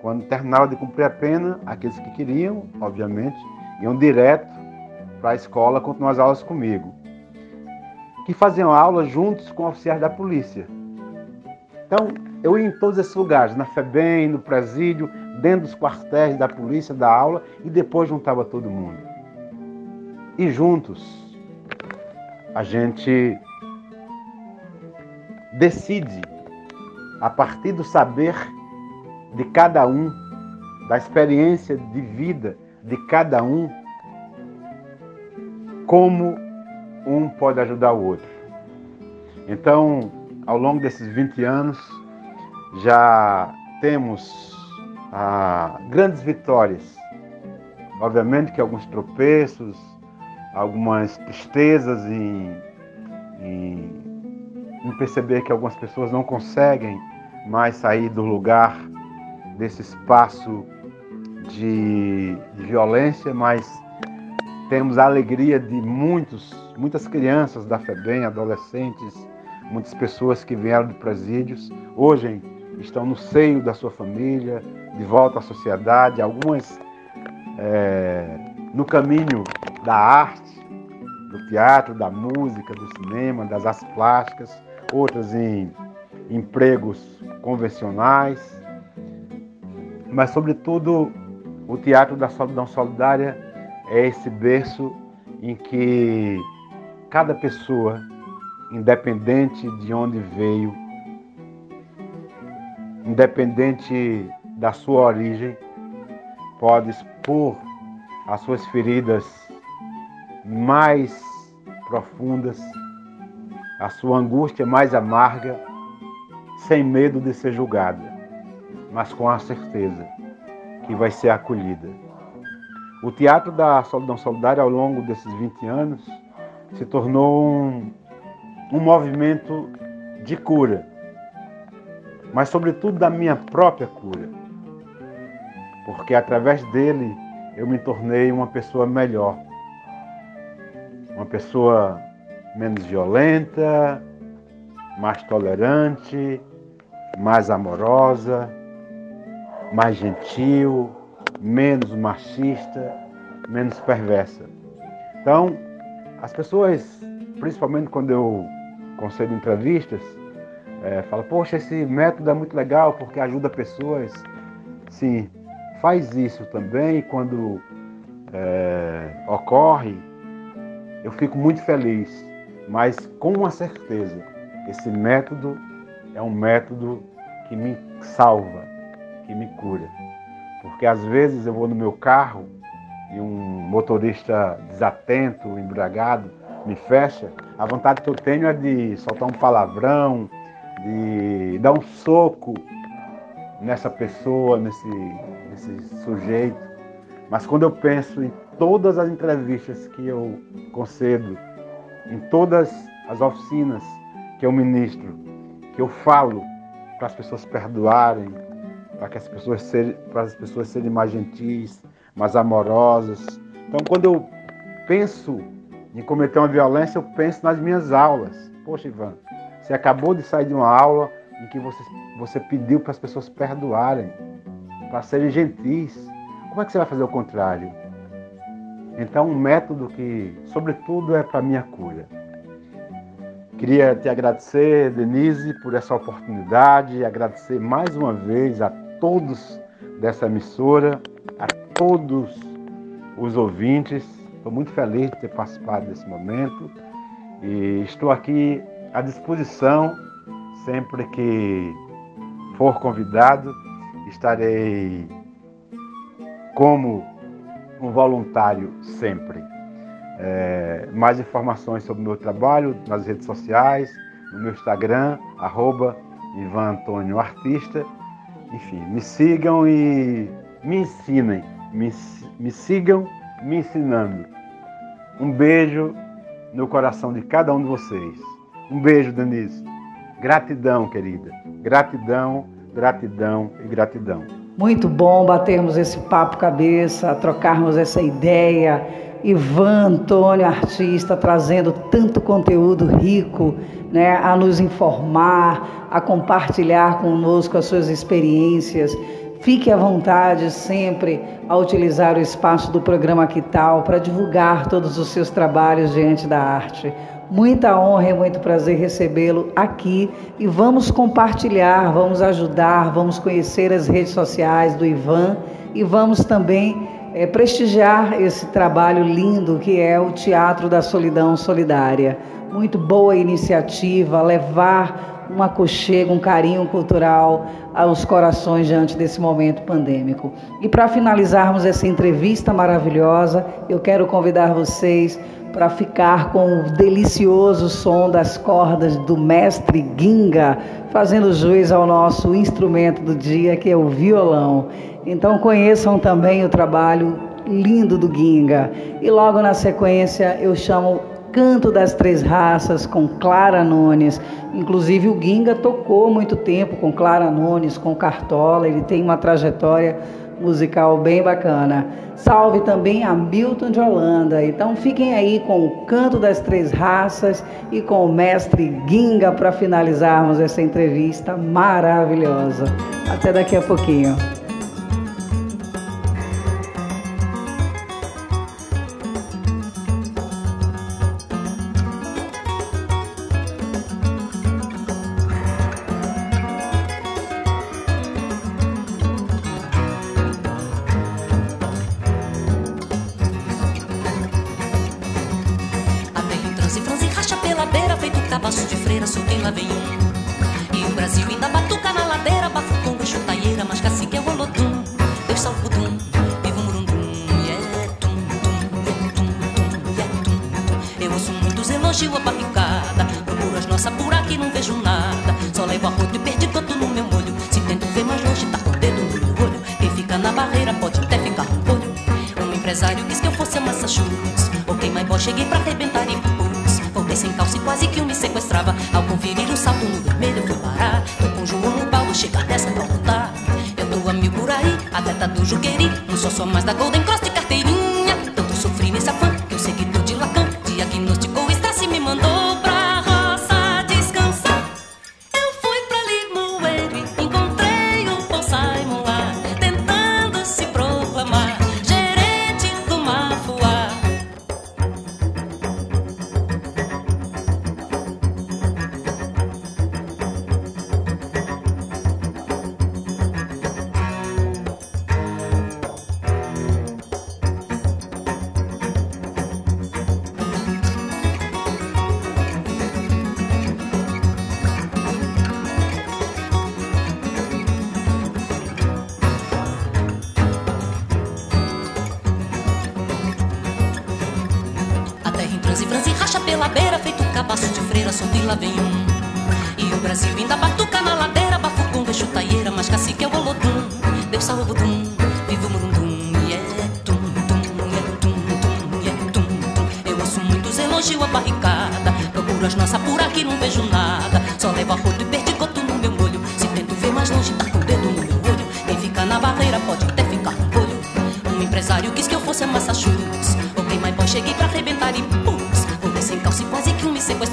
quando terminava de cumprir a pena, aqueles que queriam, obviamente, iam direto para a escola continuar as aulas comigo. Que faziam aula juntos com oficiais da polícia. Então, eu ia em todos esses lugares, na FEBEM, no presídio, dentro dos quartéis da polícia, da aula, e depois juntava todo mundo. E juntos, a gente decide, a partir do saber de cada um, da experiência de vida de cada um, como um pode ajudar o outro. Então, ao longo desses 20 anos, já temos ah, grandes vitórias. Obviamente que alguns tropeços, algumas tristezas em, em, em perceber que algumas pessoas não conseguem mais sair do lugar, desse espaço de, de violência, mas temos a alegria de muitos, muitas crianças da FEBEM, adolescentes, muitas pessoas que vieram de presídios, hoje estão no seio da sua família, de volta à sociedade, algumas é, no caminho da arte, do teatro, da música, do cinema, das artes plásticas, outras em empregos convencionais, mas, sobretudo, o Teatro da Solidão Solidária é esse berço em que cada pessoa, independente de onde veio, independente da sua origem, pode expor as suas feridas mais profundas, a sua angústia mais amarga, sem medo de ser julgada, mas com a certeza que vai ser acolhida. O Teatro da Solidão Solidária, ao longo desses 20 anos, se tornou um, um movimento de cura, mas, sobretudo, da minha própria cura, porque através dele eu me tornei uma pessoa melhor, uma pessoa menos violenta, mais tolerante, mais amorosa, mais gentil, menos machista, menos perversa. Então, as pessoas, principalmente quando eu concedo entrevistas, é, falam: Poxa, esse método é muito legal porque ajuda pessoas. Sim, faz isso também. Quando é, ocorre, eu fico muito feliz, mas com uma certeza: esse método é um método que me salva, que me cura. Porque às vezes eu vou no meu carro e um motorista desatento, embriagado, me fecha, a vontade que eu tenho é de soltar um palavrão, de dar um soco nessa pessoa, nesse, nesse sujeito. Mas quando eu penso em todas as entrevistas que eu concedo, em todas as oficinas que eu ministro, que eu falo para as pessoas perdoarem, para que as pessoas serem, para as pessoas serem mais gentis, mais amorosas. Então, quando eu penso em cometer uma violência, eu penso nas minhas aulas. Poxa, Ivan, você acabou de sair de uma aula em que você, você pediu para as pessoas perdoarem, para serem gentis. Como é que você vai fazer o contrário? Então, um método que, sobretudo, é para minha cura. Queria te agradecer, Denise, por essa oportunidade, agradecer mais uma vez a todos dessa emissora, a todos os ouvintes. Estou muito feliz de ter participado desse momento e estou aqui à disposição sempre que for convidado. Estarei como um voluntário sempre. É, mais informações sobre o meu trabalho nas redes sociais, no meu Instagram, arroba Ivan Antônio Artista enfim, me sigam e me ensinem. Me, me sigam me ensinando. Um beijo no coração de cada um de vocês. Um beijo, Denise. Gratidão, querida. Gratidão, gratidão e gratidão. Muito bom batermos esse papo cabeça, trocarmos essa ideia. Ivan Antônio, artista, trazendo tanto conteúdo rico né, a nos informar, a compartilhar conosco as suas experiências. Fique à vontade sempre a utilizar o espaço do programa Quital para divulgar todos os seus trabalhos diante da arte. Muita honra e muito prazer recebê-lo aqui e vamos compartilhar, vamos ajudar, vamos conhecer as redes sociais do Ivan e vamos também é, prestigiar esse trabalho lindo que é o Teatro da Solidão Solidária muito boa iniciativa, levar um aconchego, um carinho cultural aos corações diante desse momento pandêmico. E para finalizarmos essa entrevista maravilhosa, eu quero convidar vocês para ficar com o delicioso som das cordas do mestre Ginga, fazendo juiz ao nosso instrumento do dia, que é o violão. Então conheçam também o trabalho lindo do Ginga. E logo na sequência eu chamo Canto das Três Raças com Clara Nunes. Inclusive o Ginga tocou muito tempo com Clara Nunes, com Cartola, ele tem uma trajetória musical bem bacana. Salve também a Milton de Holanda. Então fiquem aí com o Canto das Três Raças e com o mestre Ginga para finalizarmos essa entrevista maravilhosa. Até daqui a pouquinho. preto, cabaço de freira, sotila vem um. E o Brasil ainda batuca na ladeira, bafucum, deixo taieira, mas cacique é o olodum. Deus salve o budum, vivo o murundum, e é tum, tum, e é tum, tum, e é tum, tum. Eu ouço muitos elogios à barricada, procuro as nossas por aqui, não vejo nada. Só levo roto e perdi coto no meu olho, se tento ver mais longe, tá com o dedo no meu olho. Quem fica na barreira pode até ficar no olho. Um empresário quis que eu fosse a Massachusetts, ok, mas bom, cheguei pra arrebentar e pum. Desde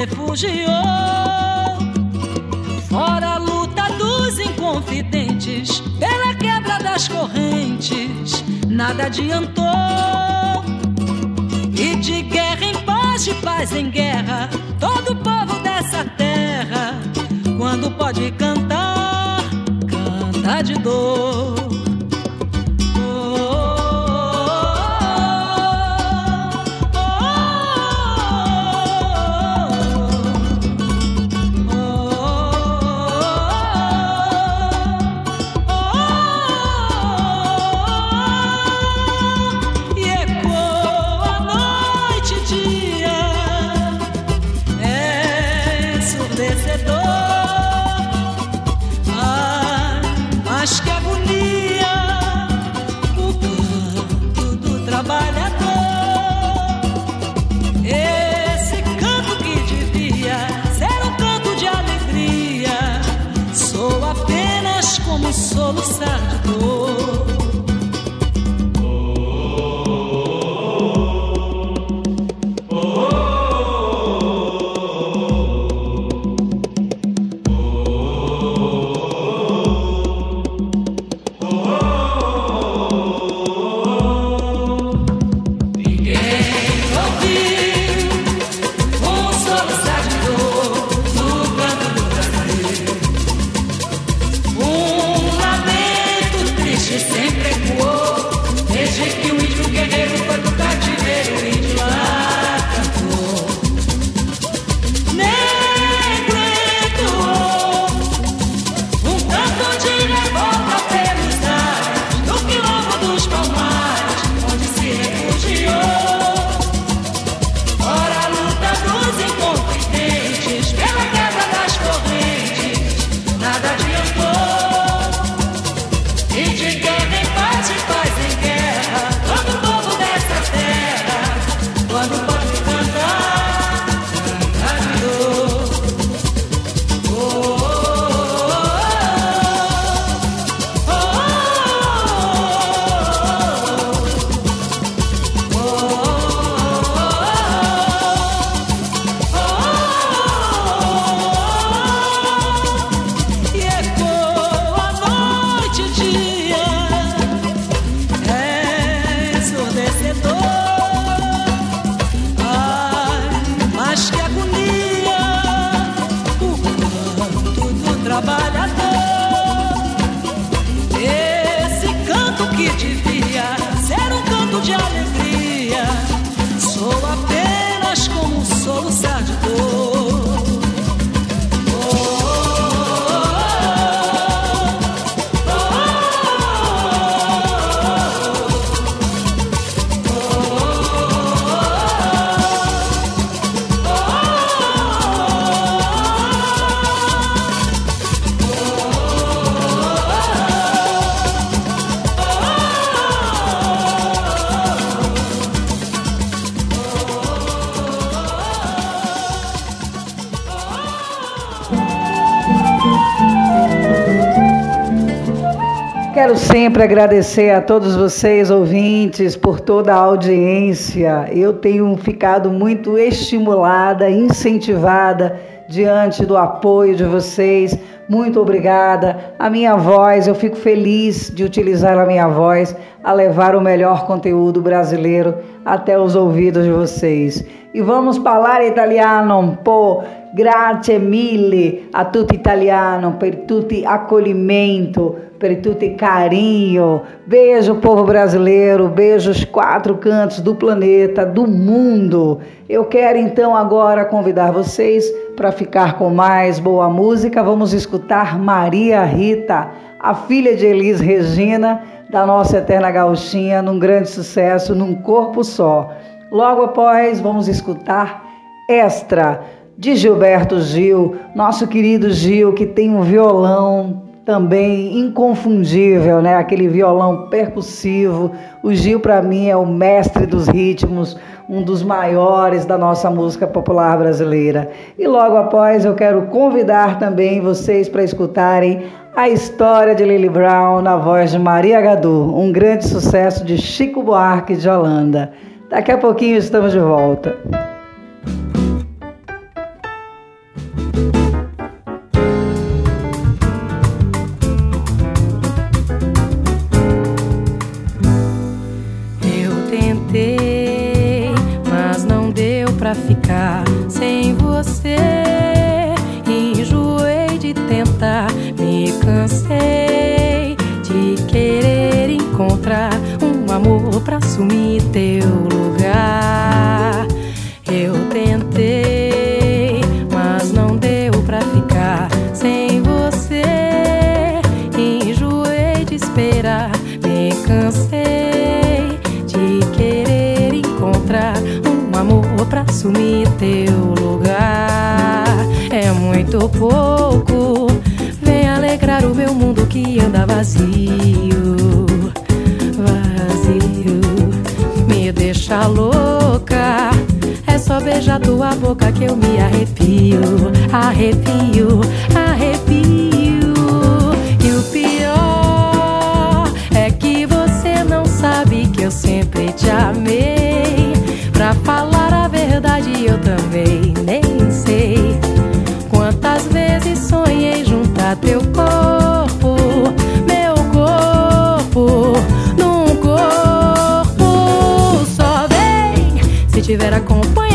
refugiou. Fora a luta dos inconfidentes, pela quebra das correntes, nada adiantou. E de guerra em de paz em guerra, sempre agradecer a todos vocês, ouvintes, por toda a audiência. Eu tenho ficado muito estimulada, incentivada diante do apoio de vocês. Muito obrigada. A minha voz, eu fico feliz de utilizar a minha voz a levar o melhor conteúdo brasileiro até os ouvidos de vocês. E vamos falar italiano um po'. Grazie mille a tutti italiano per tutti acolhimento per tutti carinho. Beijo, povo brasileiro, beijo os quatro cantos do planeta, do mundo. Eu quero então agora convidar vocês para ficar com mais boa música. Vamos escutar Maria Rita, a filha de Elis Regina, da nossa eterna gauchinha, num grande sucesso, num corpo só. Logo após, vamos escutar Extra de Gilberto Gil, nosso querido Gil, que tem um violão também inconfundível, né? Aquele violão percussivo. O Gil para mim é o mestre dos ritmos, um dos maiores da nossa música popular brasileira. E logo após eu quero convidar também vocês para escutarem a história de Lily Brown na voz de Maria Gadu, um grande sucesso de Chico Buarque de Holanda. Daqui a pouquinho estamos de volta. Pra assumir teu lugar. Eu tentei, mas não deu pra ficar sem você. Enjoei de esperar, me cansei de querer encontrar um amor pra assumir teu lugar. É muito pouco, vem alegrar o meu mundo que anda vazio deixa louca. É só beijar tua boca que eu me arrepio, arrepio, arrepio. E o pior é que você não sabe que eu sempre te amei. Pra falar a verdade, eu também nem sei quantas vezes sonhei juntar teu corpo, tiver acompanhado,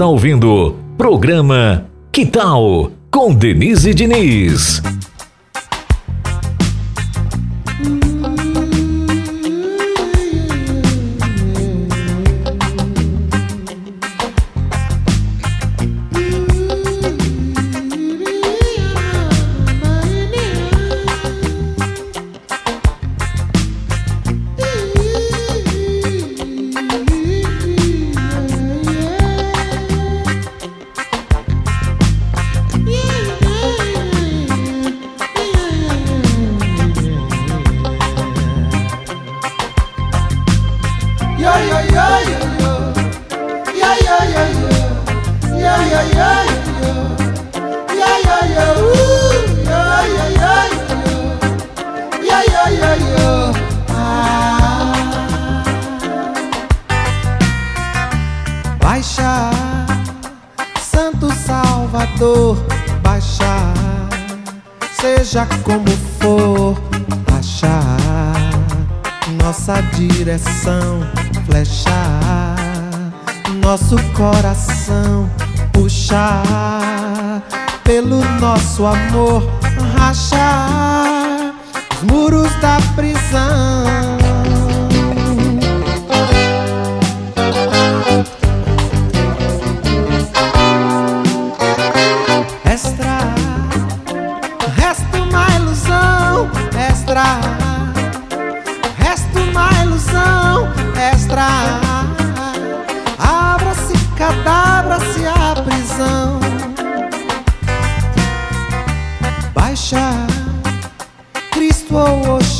está ouvindo programa Que Tal com Denise Diniz.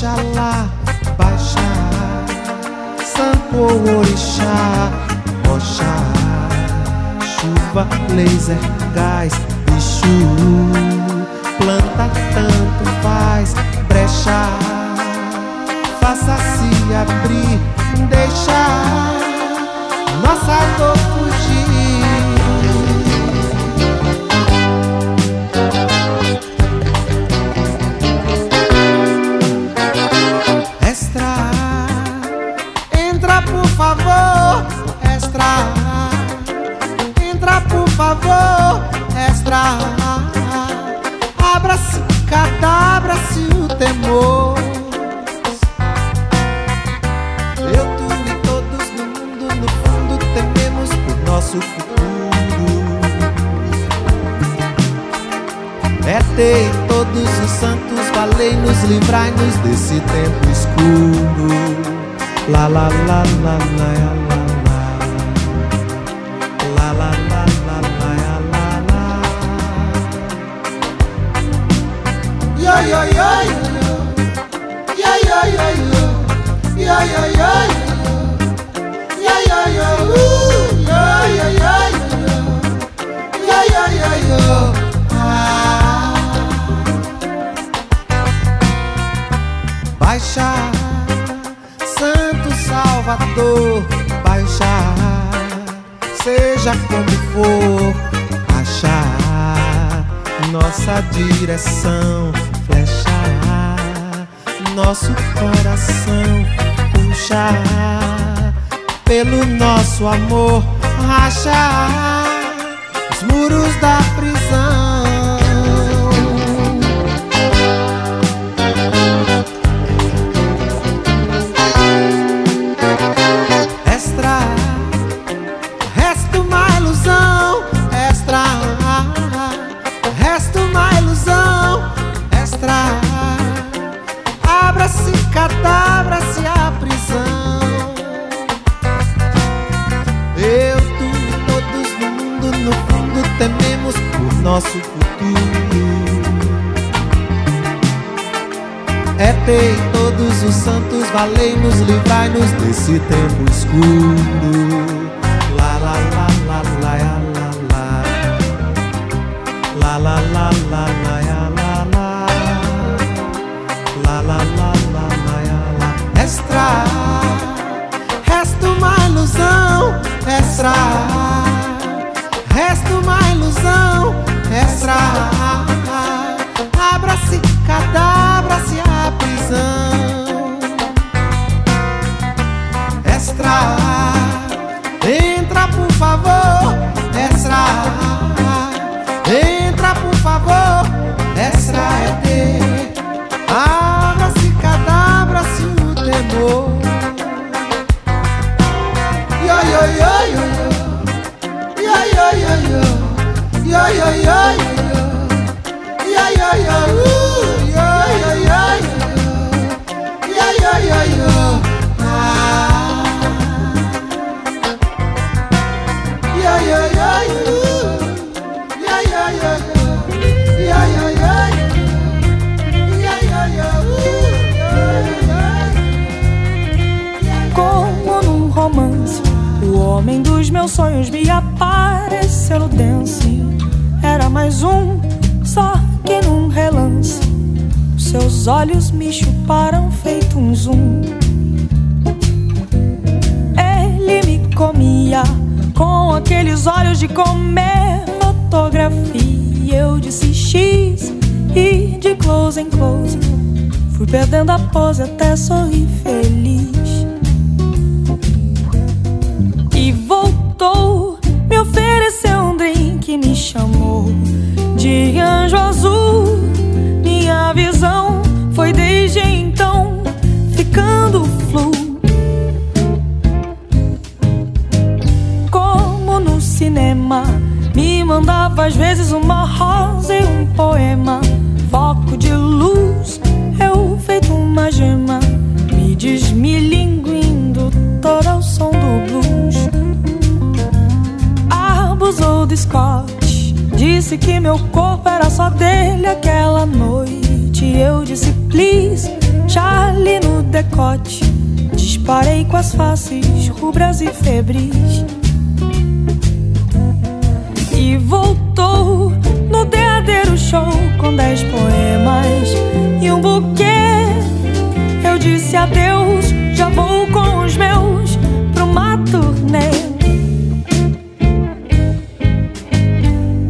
Oxalá Baixa baixar. Sanko orixá, rocha Chuva, laser, gás, bicho. Planta tanto faz, brecha. Faça se abrir, deixar. Nossa dor favor, extra Abra-se, cadabra-se o temor. Eu, tu e todos no mundo, no fundo Tememos por nosso futuro. Metei é todos os santos, valei-nos, livrai-nos desse tempo escuro. La la la la la, la. Baixa, Santo Salvador, baixa, seja como for, achar nossa direção, flecha, nosso coração rachar pelo nosso amor, rachar os muros da prisão. Fui perdendo a pose até sorrir feliz. E voltou, me ofereceu um drink, me chamou de anjo azul. Minha visão foi desde então ficando flu. Como no cinema, me mandava às vezes uma rosa e um poema. Feito uma gema, me desmilinguindo todo ao som do blues. Abusou do Scott, disse que meu corpo era só dele aquela noite. Eu disse please, Charlie no decote. Disparei com as faces rubras e febris. E voltou no derradeiro show com dez poemas e um buquê. Disse adeus, já vou com os meus pra uma turnê.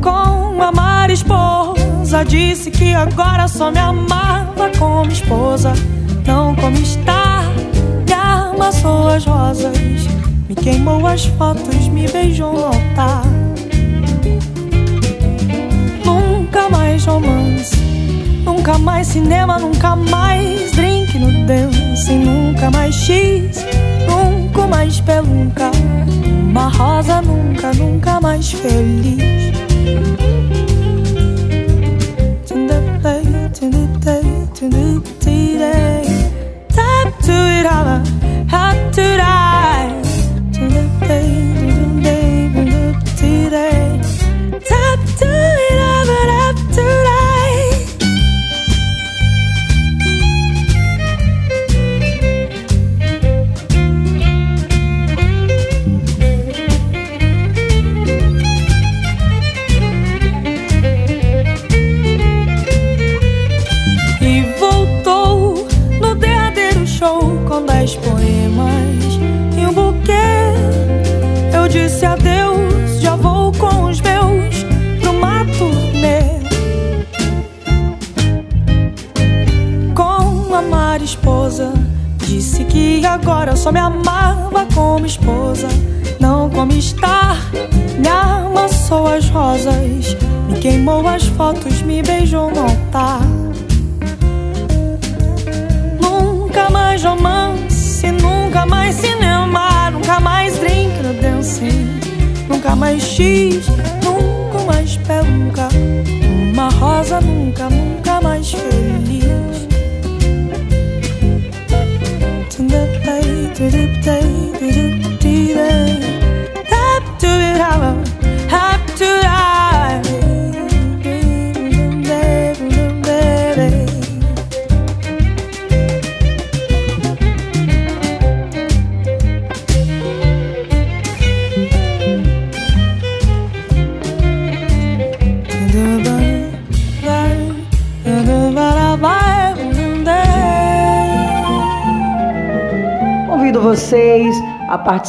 Com a Mara esposa, disse que agora só me amava como esposa, não como está. Me amassou as rosas, me queimou as fotos, me beijou no altar. Nunca mais romance, nunca mais cinema, nunca mais drink no dance, nunca mais X, nunca mais pelunca. Uma rosa nunca, nunca mais feliz.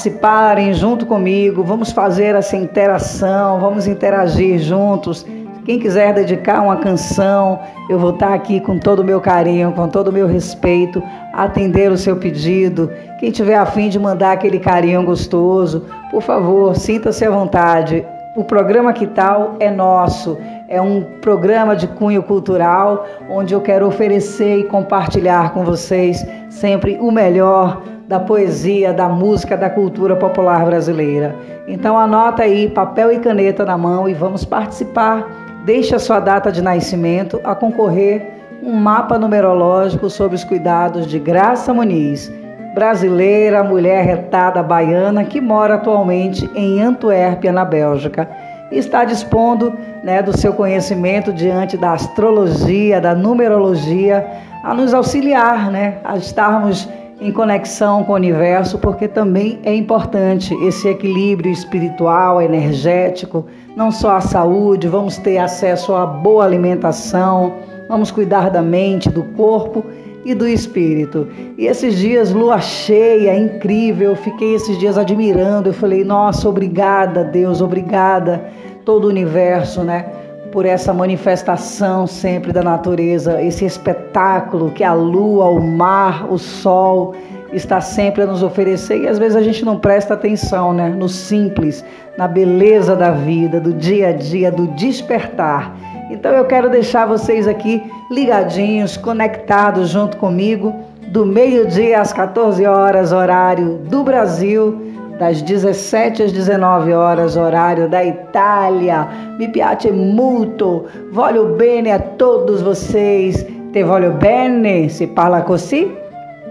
Participarem junto comigo. Vamos fazer essa interação, vamos interagir juntos. Quem quiser dedicar uma canção, eu vou estar aqui com todo o meu carinho, com todo o meu respeito, atender o seu pedido. Quem tiver afim de mandar aquele carinho gostoso, por favor, sinta-se à vontade. O programa Que Tal é nosso, é um programa de cunho cultural onde eu quero oferecer e compartilhar com vocês sempre o melhor da poesia, da música, da cultura popular brasileira. Então anota aí papel e caneta na mão e vamos participar Deixe a sua data de nascimento a concorrer um mapa numerológico sobre os cuidados de Graça Muniz, brasileira, mulher retada baiana que mora atualmente em Antuérpia, na Bélgica. E está dispondo né, do seu conhecimento diante da astrologia, da numerologia, a nos auxiliar, né, a estarmos em conexão com o universo, porque também é importante esse equilíbrio espiritual, energético, não só a saúde, vamos ter acesso a boa alimentação, vamos cuidar da mente, do corpo e do espírito. E esses dias, lua cheia, incrível, fiquei esses dias admirando, eu falei, nossa, obrigada, Deus, obrigada, todo o universo, né? Por essa manifestação sempre da natureza, esse espetáculo que a lua, o mar, o sol está sempre a nos oferecer e às vezes a gente não presta atenção, né, no simples, na beleza da vida, do dia a dia, do despertar. Então eu quero deixar vocês aqui ligadinhos, conectados junto comigo, do meio-dia às 14 horas, horário do Brasil das 17 às 19 horas, horário da Itália. Mi piace molto. Voglio bene a todos vocês. Te voglio bene. Se parla così?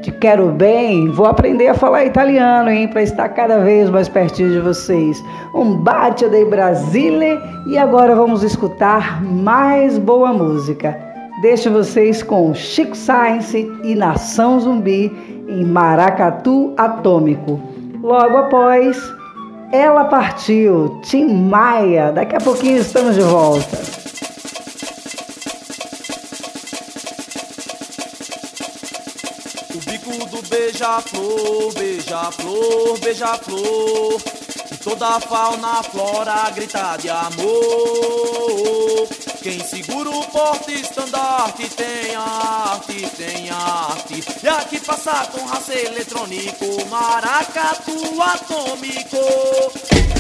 Te quero bem. Vou aprender a falar italiano, hein, para estar cada vez mais pertinho de vocês. Um bate de Brasile e agora vamos escutar mais boa música. Deixo vocês com Chico Science e Nação Zumbi em Maracatu Atômico. Logo após, ela partiu, Tim Maia. Daqui a pouquinho estamos de volta. O bico do beija-flor, beija-flor, beija-flor. Toda a fauna, flora grita de amor. Quem segura o porte estandarte tem arte, tem arte. E aqui passa com raça eletrônico, maracatu atômico.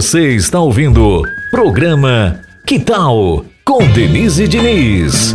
Você está ouvindo programa Que Tal com Denise Diniz.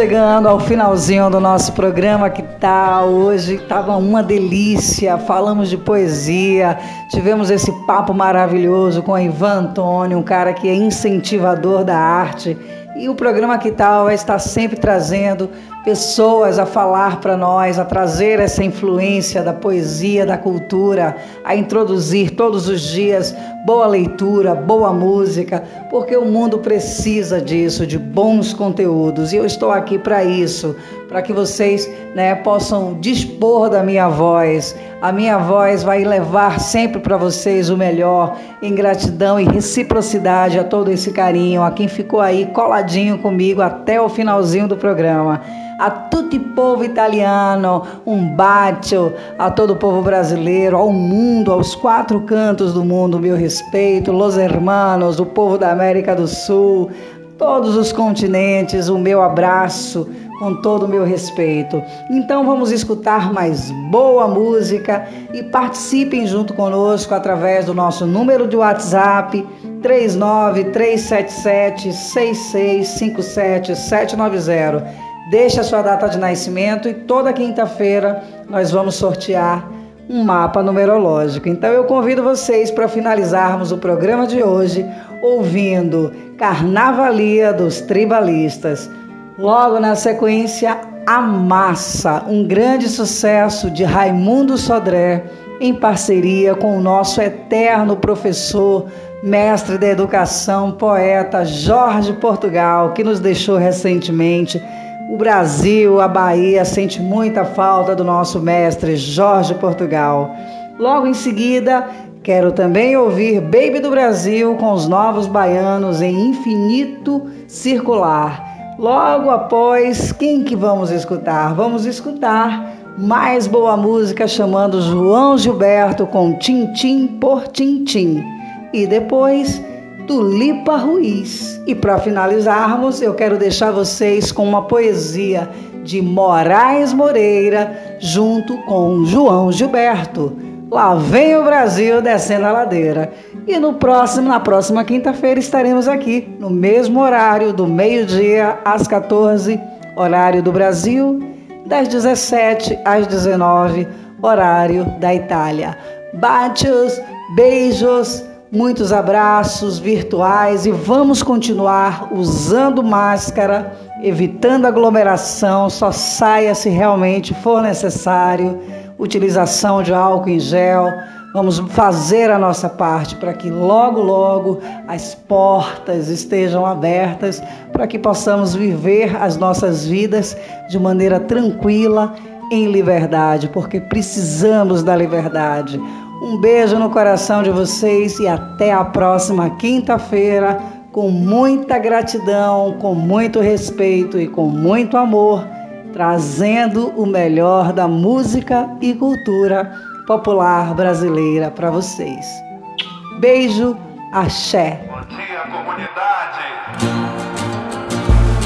Chegando ao finalzinho do nosso programa. Que tal? Hoje estava uma delícia. Falamos de poesia, tivemos esse papo maravilhoso com Ivan Antônio, um cara que é incentivador da arte. E o programa Que Tal vai estar sempre trazendo pessoas a falar para nós, a trazer essa influência da poesia, da cultura, a introduzir todos os dias boa leitura, boa música, porque o mundo precisa disso, de bons conteúdos. E eu estou aqui para isso, para que vocês né, possam dispor da minha voz. A minha voz vai levar sempre para vocês o melhor, em gratidão e reciprocidade a todo esse carinho, a quem ficou aí coladinho comigo até o finalzinho do programa. A tutti povo italiano, um bacio a todo o povo brasileiro, ao mundo, aos quatro cantos do mundo, meu respeito, los hermanos, o povo da América do Sul, todos os continentes, o meu abraço, com todo o meu respeito. Então vamos escutar mais boa música e participem junto conosco através do nosso número de WhatsApp 39377 6657 790. Deixe a sua data de nascimento e toda quinta-feira nós vamos sortear um mapa numerológico. Então eu convido vocês para finalizarmos o programa de hoje ouvindo Carnavalia dos Tribalistas. Logo na sequência, A Massa, um grande sucesso de Raimundo Sodré, em parceria com o nosso eterno professor, mestre da educação, poeta Jorge Portugal, que nos deixou recentemente. O Brasil, a Bahia, sente muita falta do nosso mestre Jorge Portugal. Logo em seguida, quero também ouvir Baby do Brasil com os novos baianos em Infinito Circular. Logo após, quem que vamos escutar? Vamos escutar mais boa música chamando João Gilberto com Tintim por Tintim. E depois, Tulipa Ruiz. E para finalizarmos, eu quero deixar vocês com uma poesia de Moraes Moreira junto com João Gilberto. Lá vem o Brasil descendo a ladeira. E no próximo, na próxima quinta-feira estaremos aqui no mesmo horário do meio-dia às 14, horário do Brasil, das 17 às 19, horário da Itália. Baixos, beijos, muitos abraços virtuais e vamos continuar usando máscara, evitando aglomeração, só saia se realmente for necessário utilização de álcool em gel. Vamos fazer a nossa parte para que logo, logo as portas estejam abertas para que possamos viver as nossas vidas de maneira tranquila, em liberdade, porque precisamos da liberdade. Um beijo no coração de vocês e até a próxima quinta-feira, com muita gratidão, com muito respeito e com muito amor trazendo o melhor da música e cultura popular brasileira para vocês. Beijo, axé. Bom dia, comunidade.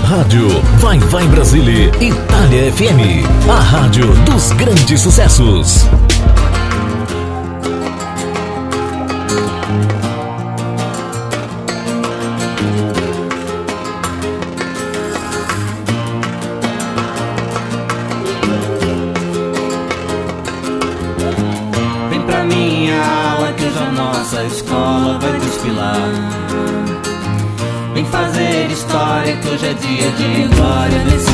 Rádio Vai Vai Brasília, Itália FM, a rádio dos grandes sucessos. Nossa escola vai desfilar. Vem fazer história que hoje é dia de glória nesse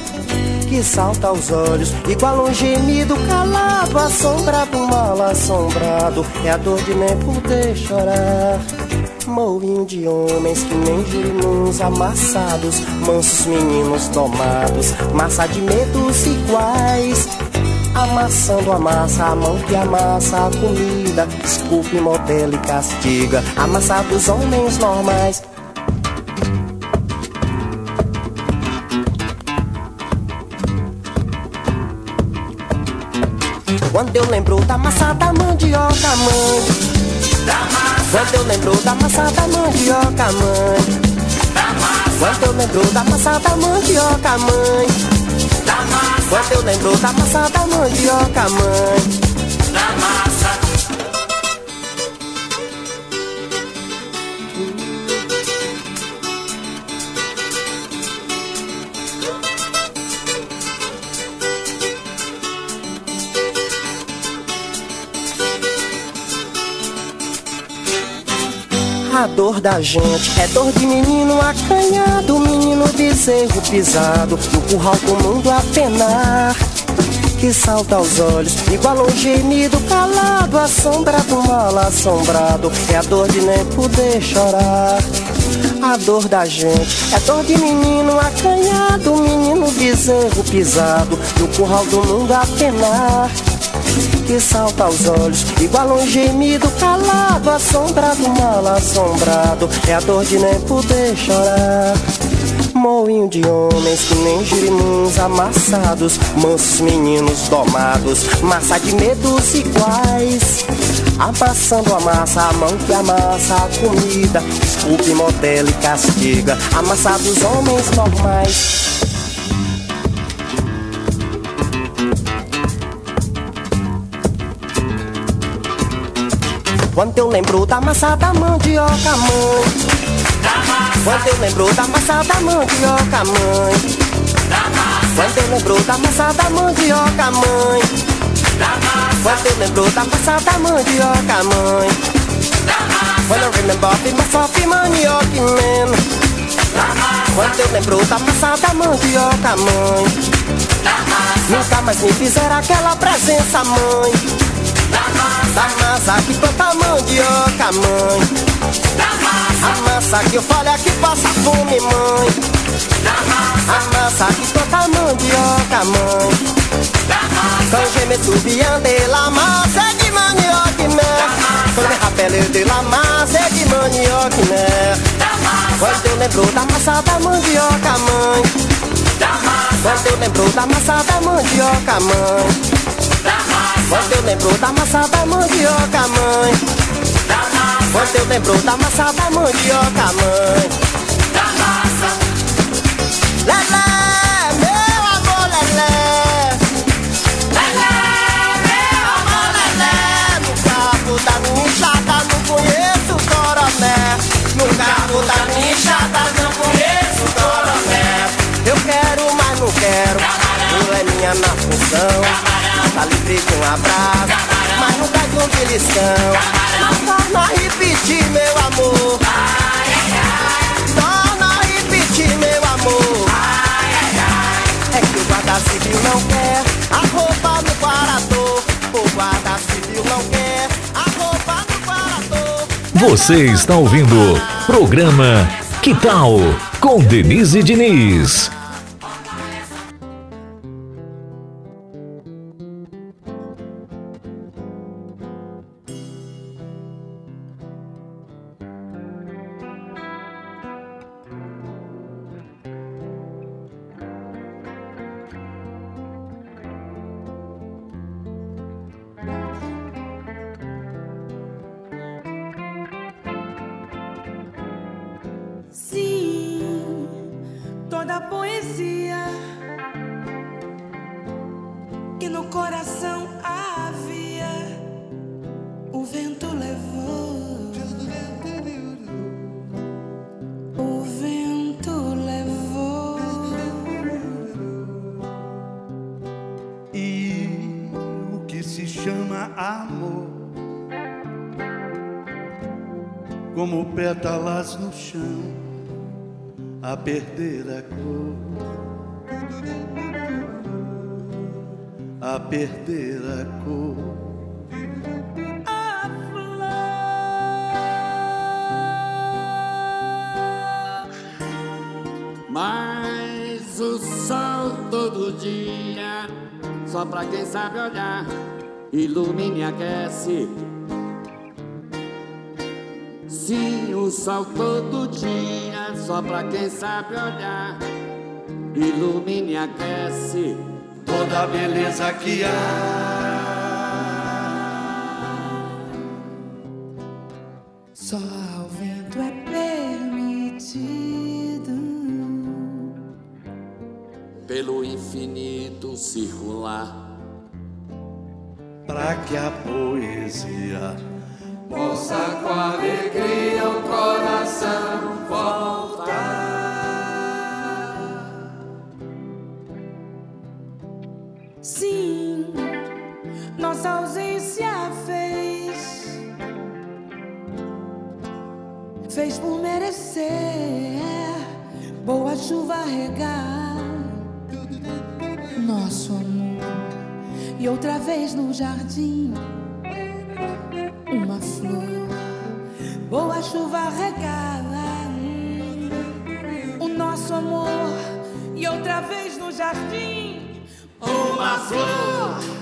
que salta aos olhos, igual um gemido calado, a sombra do mal assombrado, é a dor de nem poder chorar. Moinho de homens que nem girimuns amassados, mansos meninos domados, massa de medos iguais. Amassando a massa, a mão que amassa a comida, desculpe, modela e castiga, amassados homens normais. Quando eu lembro da massa da mandioca, mãe. Da massa. Quando eu lembro da massa da mandioca, mãe. Da massa. Quando eu lembro da massa da mandioca, mãe. Da massa. Quando eu lembro da massa da mandioca, mãe. Da massa. Dor da gente. É dor de menino acanhado, menino bezerro pisado, no curral do mundo a penar. Que salta aos olhos, igual um gemido calado, a sombra do mal assombrado, é a dor de nem poder chorar. A dor da gente. É dor de menino acanhado, menino bezerro pisado, no curral do mundo a penar que salta aos olhos, igual um gemido calado, a sombra do mal assombrado, é a dor de nem poder chorar. Moinho de homens que nem girimuns amassados, mansos meninos domados, massa de medos iguais. Amassando a massa, a mão que amassa a comida, desculpe, modela e castiga, amassados homens normais. Quando eu lembro da massa da mandioca, mãe. Quando eu lembro da massa da mandioca, mãe. Quando eu lembro da massa da mandioca, mãe. Quando eu lembro da massa da mandioca, mãe. When I remember of myself, manioca, man. Quando eu lembro da massa da mandioca, mãe. Nunca mais me fizeram aquela presença, mãe. Da massa que planta mandioca, mãe. A massa que eu falo é que passa fome, mãe. A massa que planta mandioca, mãe. Quand je me souviens de la massa de manioca, né? Quand me rappelle de la massa de manioca, né? Quando eu lembro da massa da mandioca, mãe. Quando eu lembro da massa da mandioca, mãe. Quando eu lembro da massa da mandioca, mãe. Quando eu lembro da massa da mandioca, mãe. Da massa. Lelé, meu amor, lelé. Lelé, meu amor, lelé. No cabo da minha enxada não conheço coroné. No cabo da minha enxada não conheço coroné. Eu quero, mas não quero. Tu é minha na função. Tá livre de um abraço, mas não dá de um beliscão. Mas torna a repetir, meu amor. Torna a repetir, meu amor. É que o guarda civil não quer a roupa no guardador. O guarda civil não quer a roupa no guardador. Você está ouvindo programa Que Tal com Denise Diniz. perder a cor. A flor. Mas o sol todo dia, só pra quem sabe olhar, ilumina e aquece. Sim, o sol todo dia, só pra quem sabe olhar, ilumina e aquece toda a beleza que há. Só ao vento é permitido pelo infinito circular para que a poesia possa com alegria o coração voltar. fez por merecer. Boa chuva regar nosso amor. E outra vez no jardim uma flor. Boa chuva regala o nosso amor. E outra vez no jardim uma flor.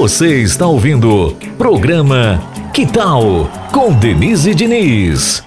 Você está ouvindo programa Que Tal com Denise Diniz.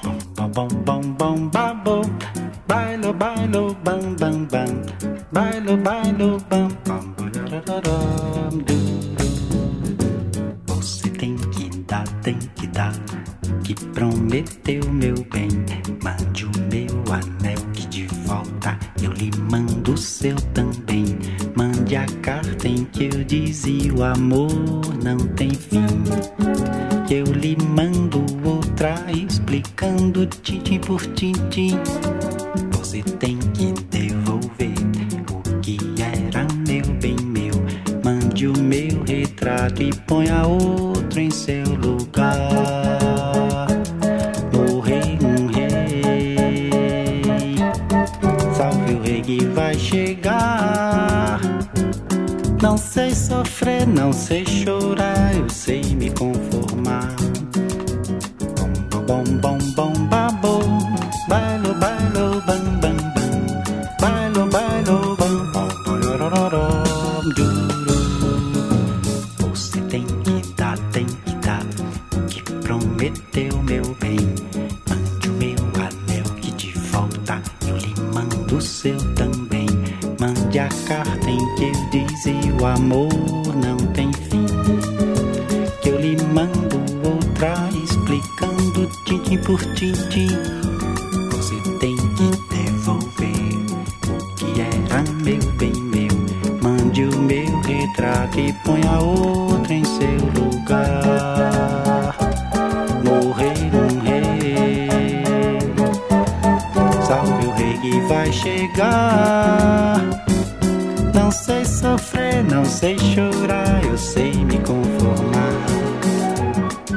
não sei chorar, eu sei me conformar.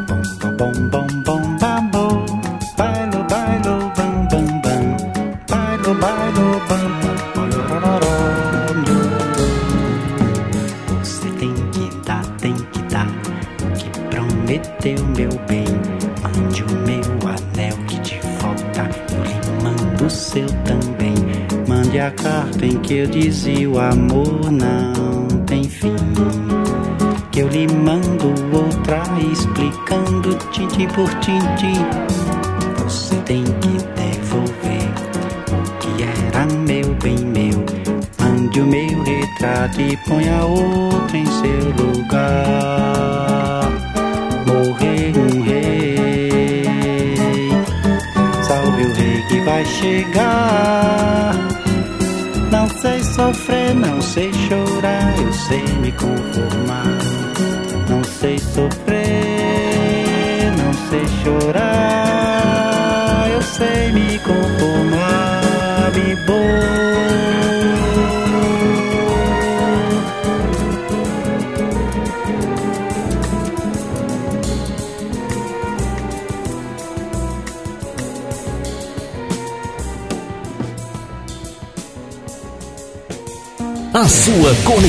Bom, bom, bom, bom, bambo, bailo, bailo, bam, bam, bam, bailo, bailo, bam, bam. Você tem que dar, tem que dar o que prometeu, meu bem. Mande o meu anel que te falta, eu lhe mando o seu também. Mande a carta em que eu dizia o amor na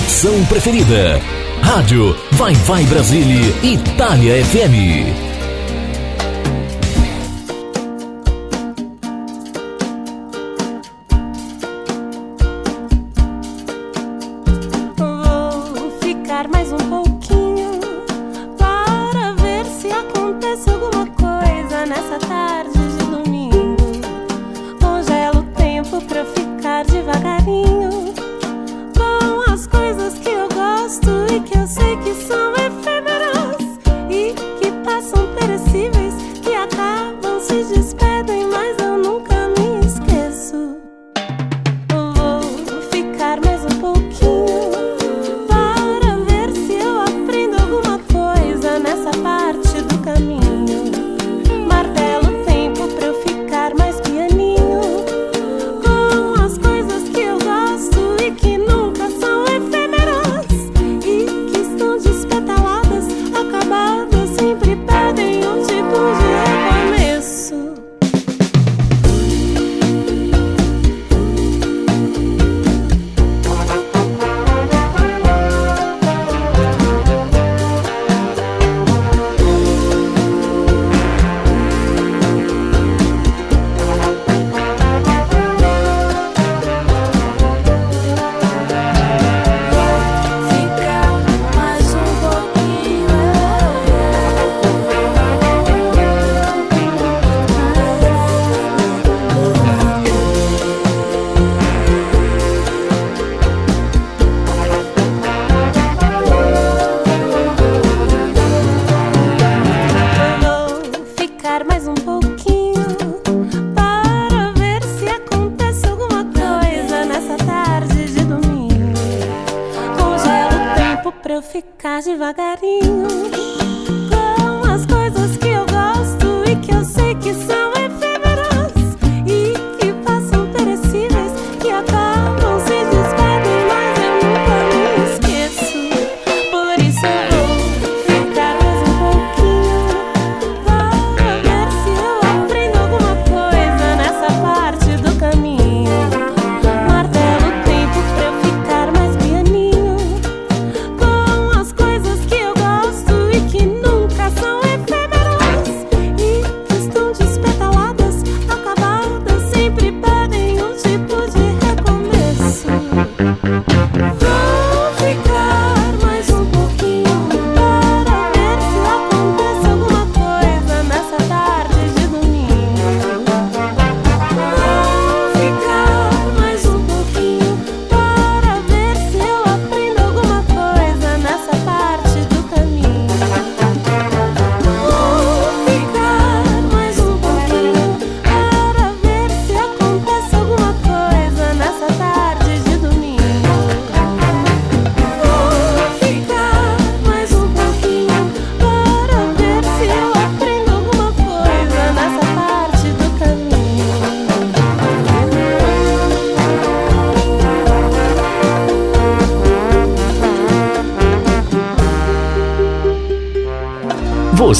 opção preferida. Rádio Vai Vai Brasília Itália FM.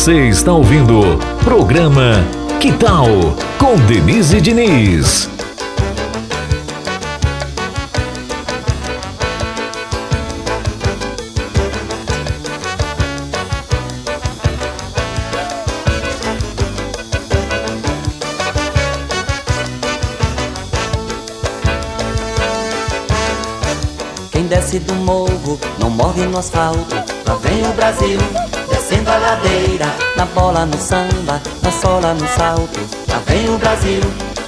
Você está ouvindo programa Que Tal com Denise Diniz. Quem desce do morro não morre no asfalto. Lá vem o Brasil, descendo a ladeira. Na bola, no samba, na sola, no salto. Lá vem o Brasil,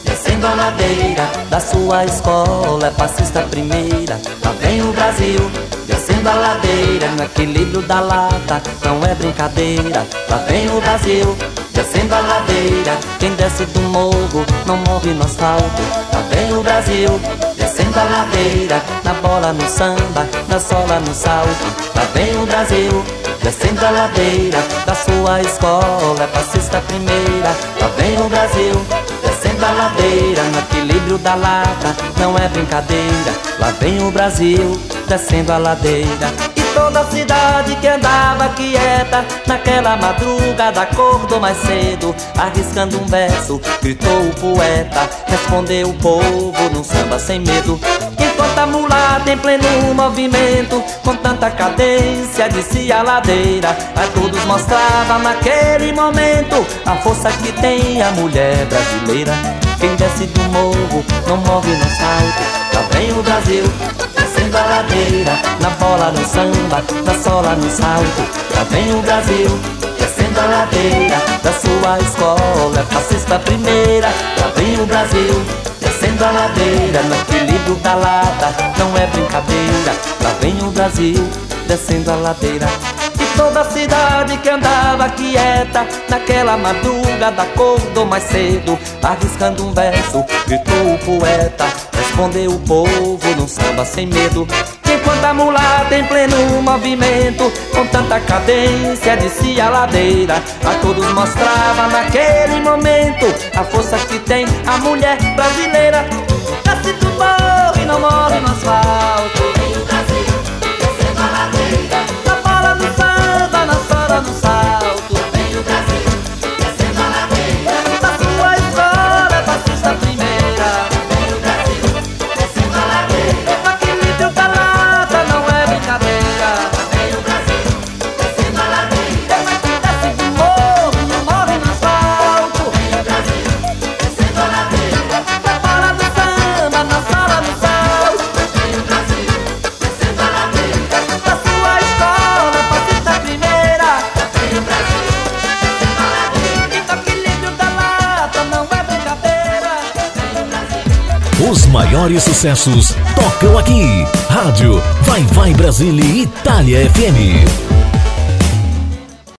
descendo a ladeira. Da sua escola é passista primeira. Lá vem o Brasil, descendo a ladeira. No equilíbrio da lata, não é brincadeira. Lá vem o Brasil. Descendo a ladeira, quem desce do morro não morre no asfalto. Lá vem o Brasil, descendo a ladeira, na bola, no samba, na sola, no salto. Lá vem o Brasil, descendo a ladeira, da sua escola, é passista primeira. Lá vem o Brasil, descendo a ladeira, no equilíbrio da lata, não é brincadeira. Lá vem o Brasil, descendo a ladeira. E toda a cidade que andava quieta, naquela madrugada acordou mais cedo, arriscando um verso, gritou o poeta, respondeu o povo num samba sem medo. Enquanto a mulata em pleno movimento, com tanta cadência, descia a ladeira, a todos mostrava naquele momento a força que tem a mulher brasileira. Quem desce do morro não morre no salto, lá vem o Brasil, descendo a ladeira, na bola, no samba, na sola, no salto, lá vem o Brasil. Descendo a ladeira da sua escola, é fascista primeira, lá vem o Brasil. Descendo a ladeira, no equilíbrio da lata, não é brincadeira. Lá vem o Brasil, descendo a ladeira. E toda a cidade que andava quieta, naquela madrugada acordou mais cedo, arriscando um verso, gritou o poeta, respondeu o povo num samba sem medo. Enquanto a mulata em pleno movimento, com tanta cadência, descia a ladeira, a todos mostrava naquele momento a força que tem a mulher brasileira. Desce do morro e não morre no asfalto. Maiores sucessos tocam aqui. Rádio Vai Vai Brasília Itália FM.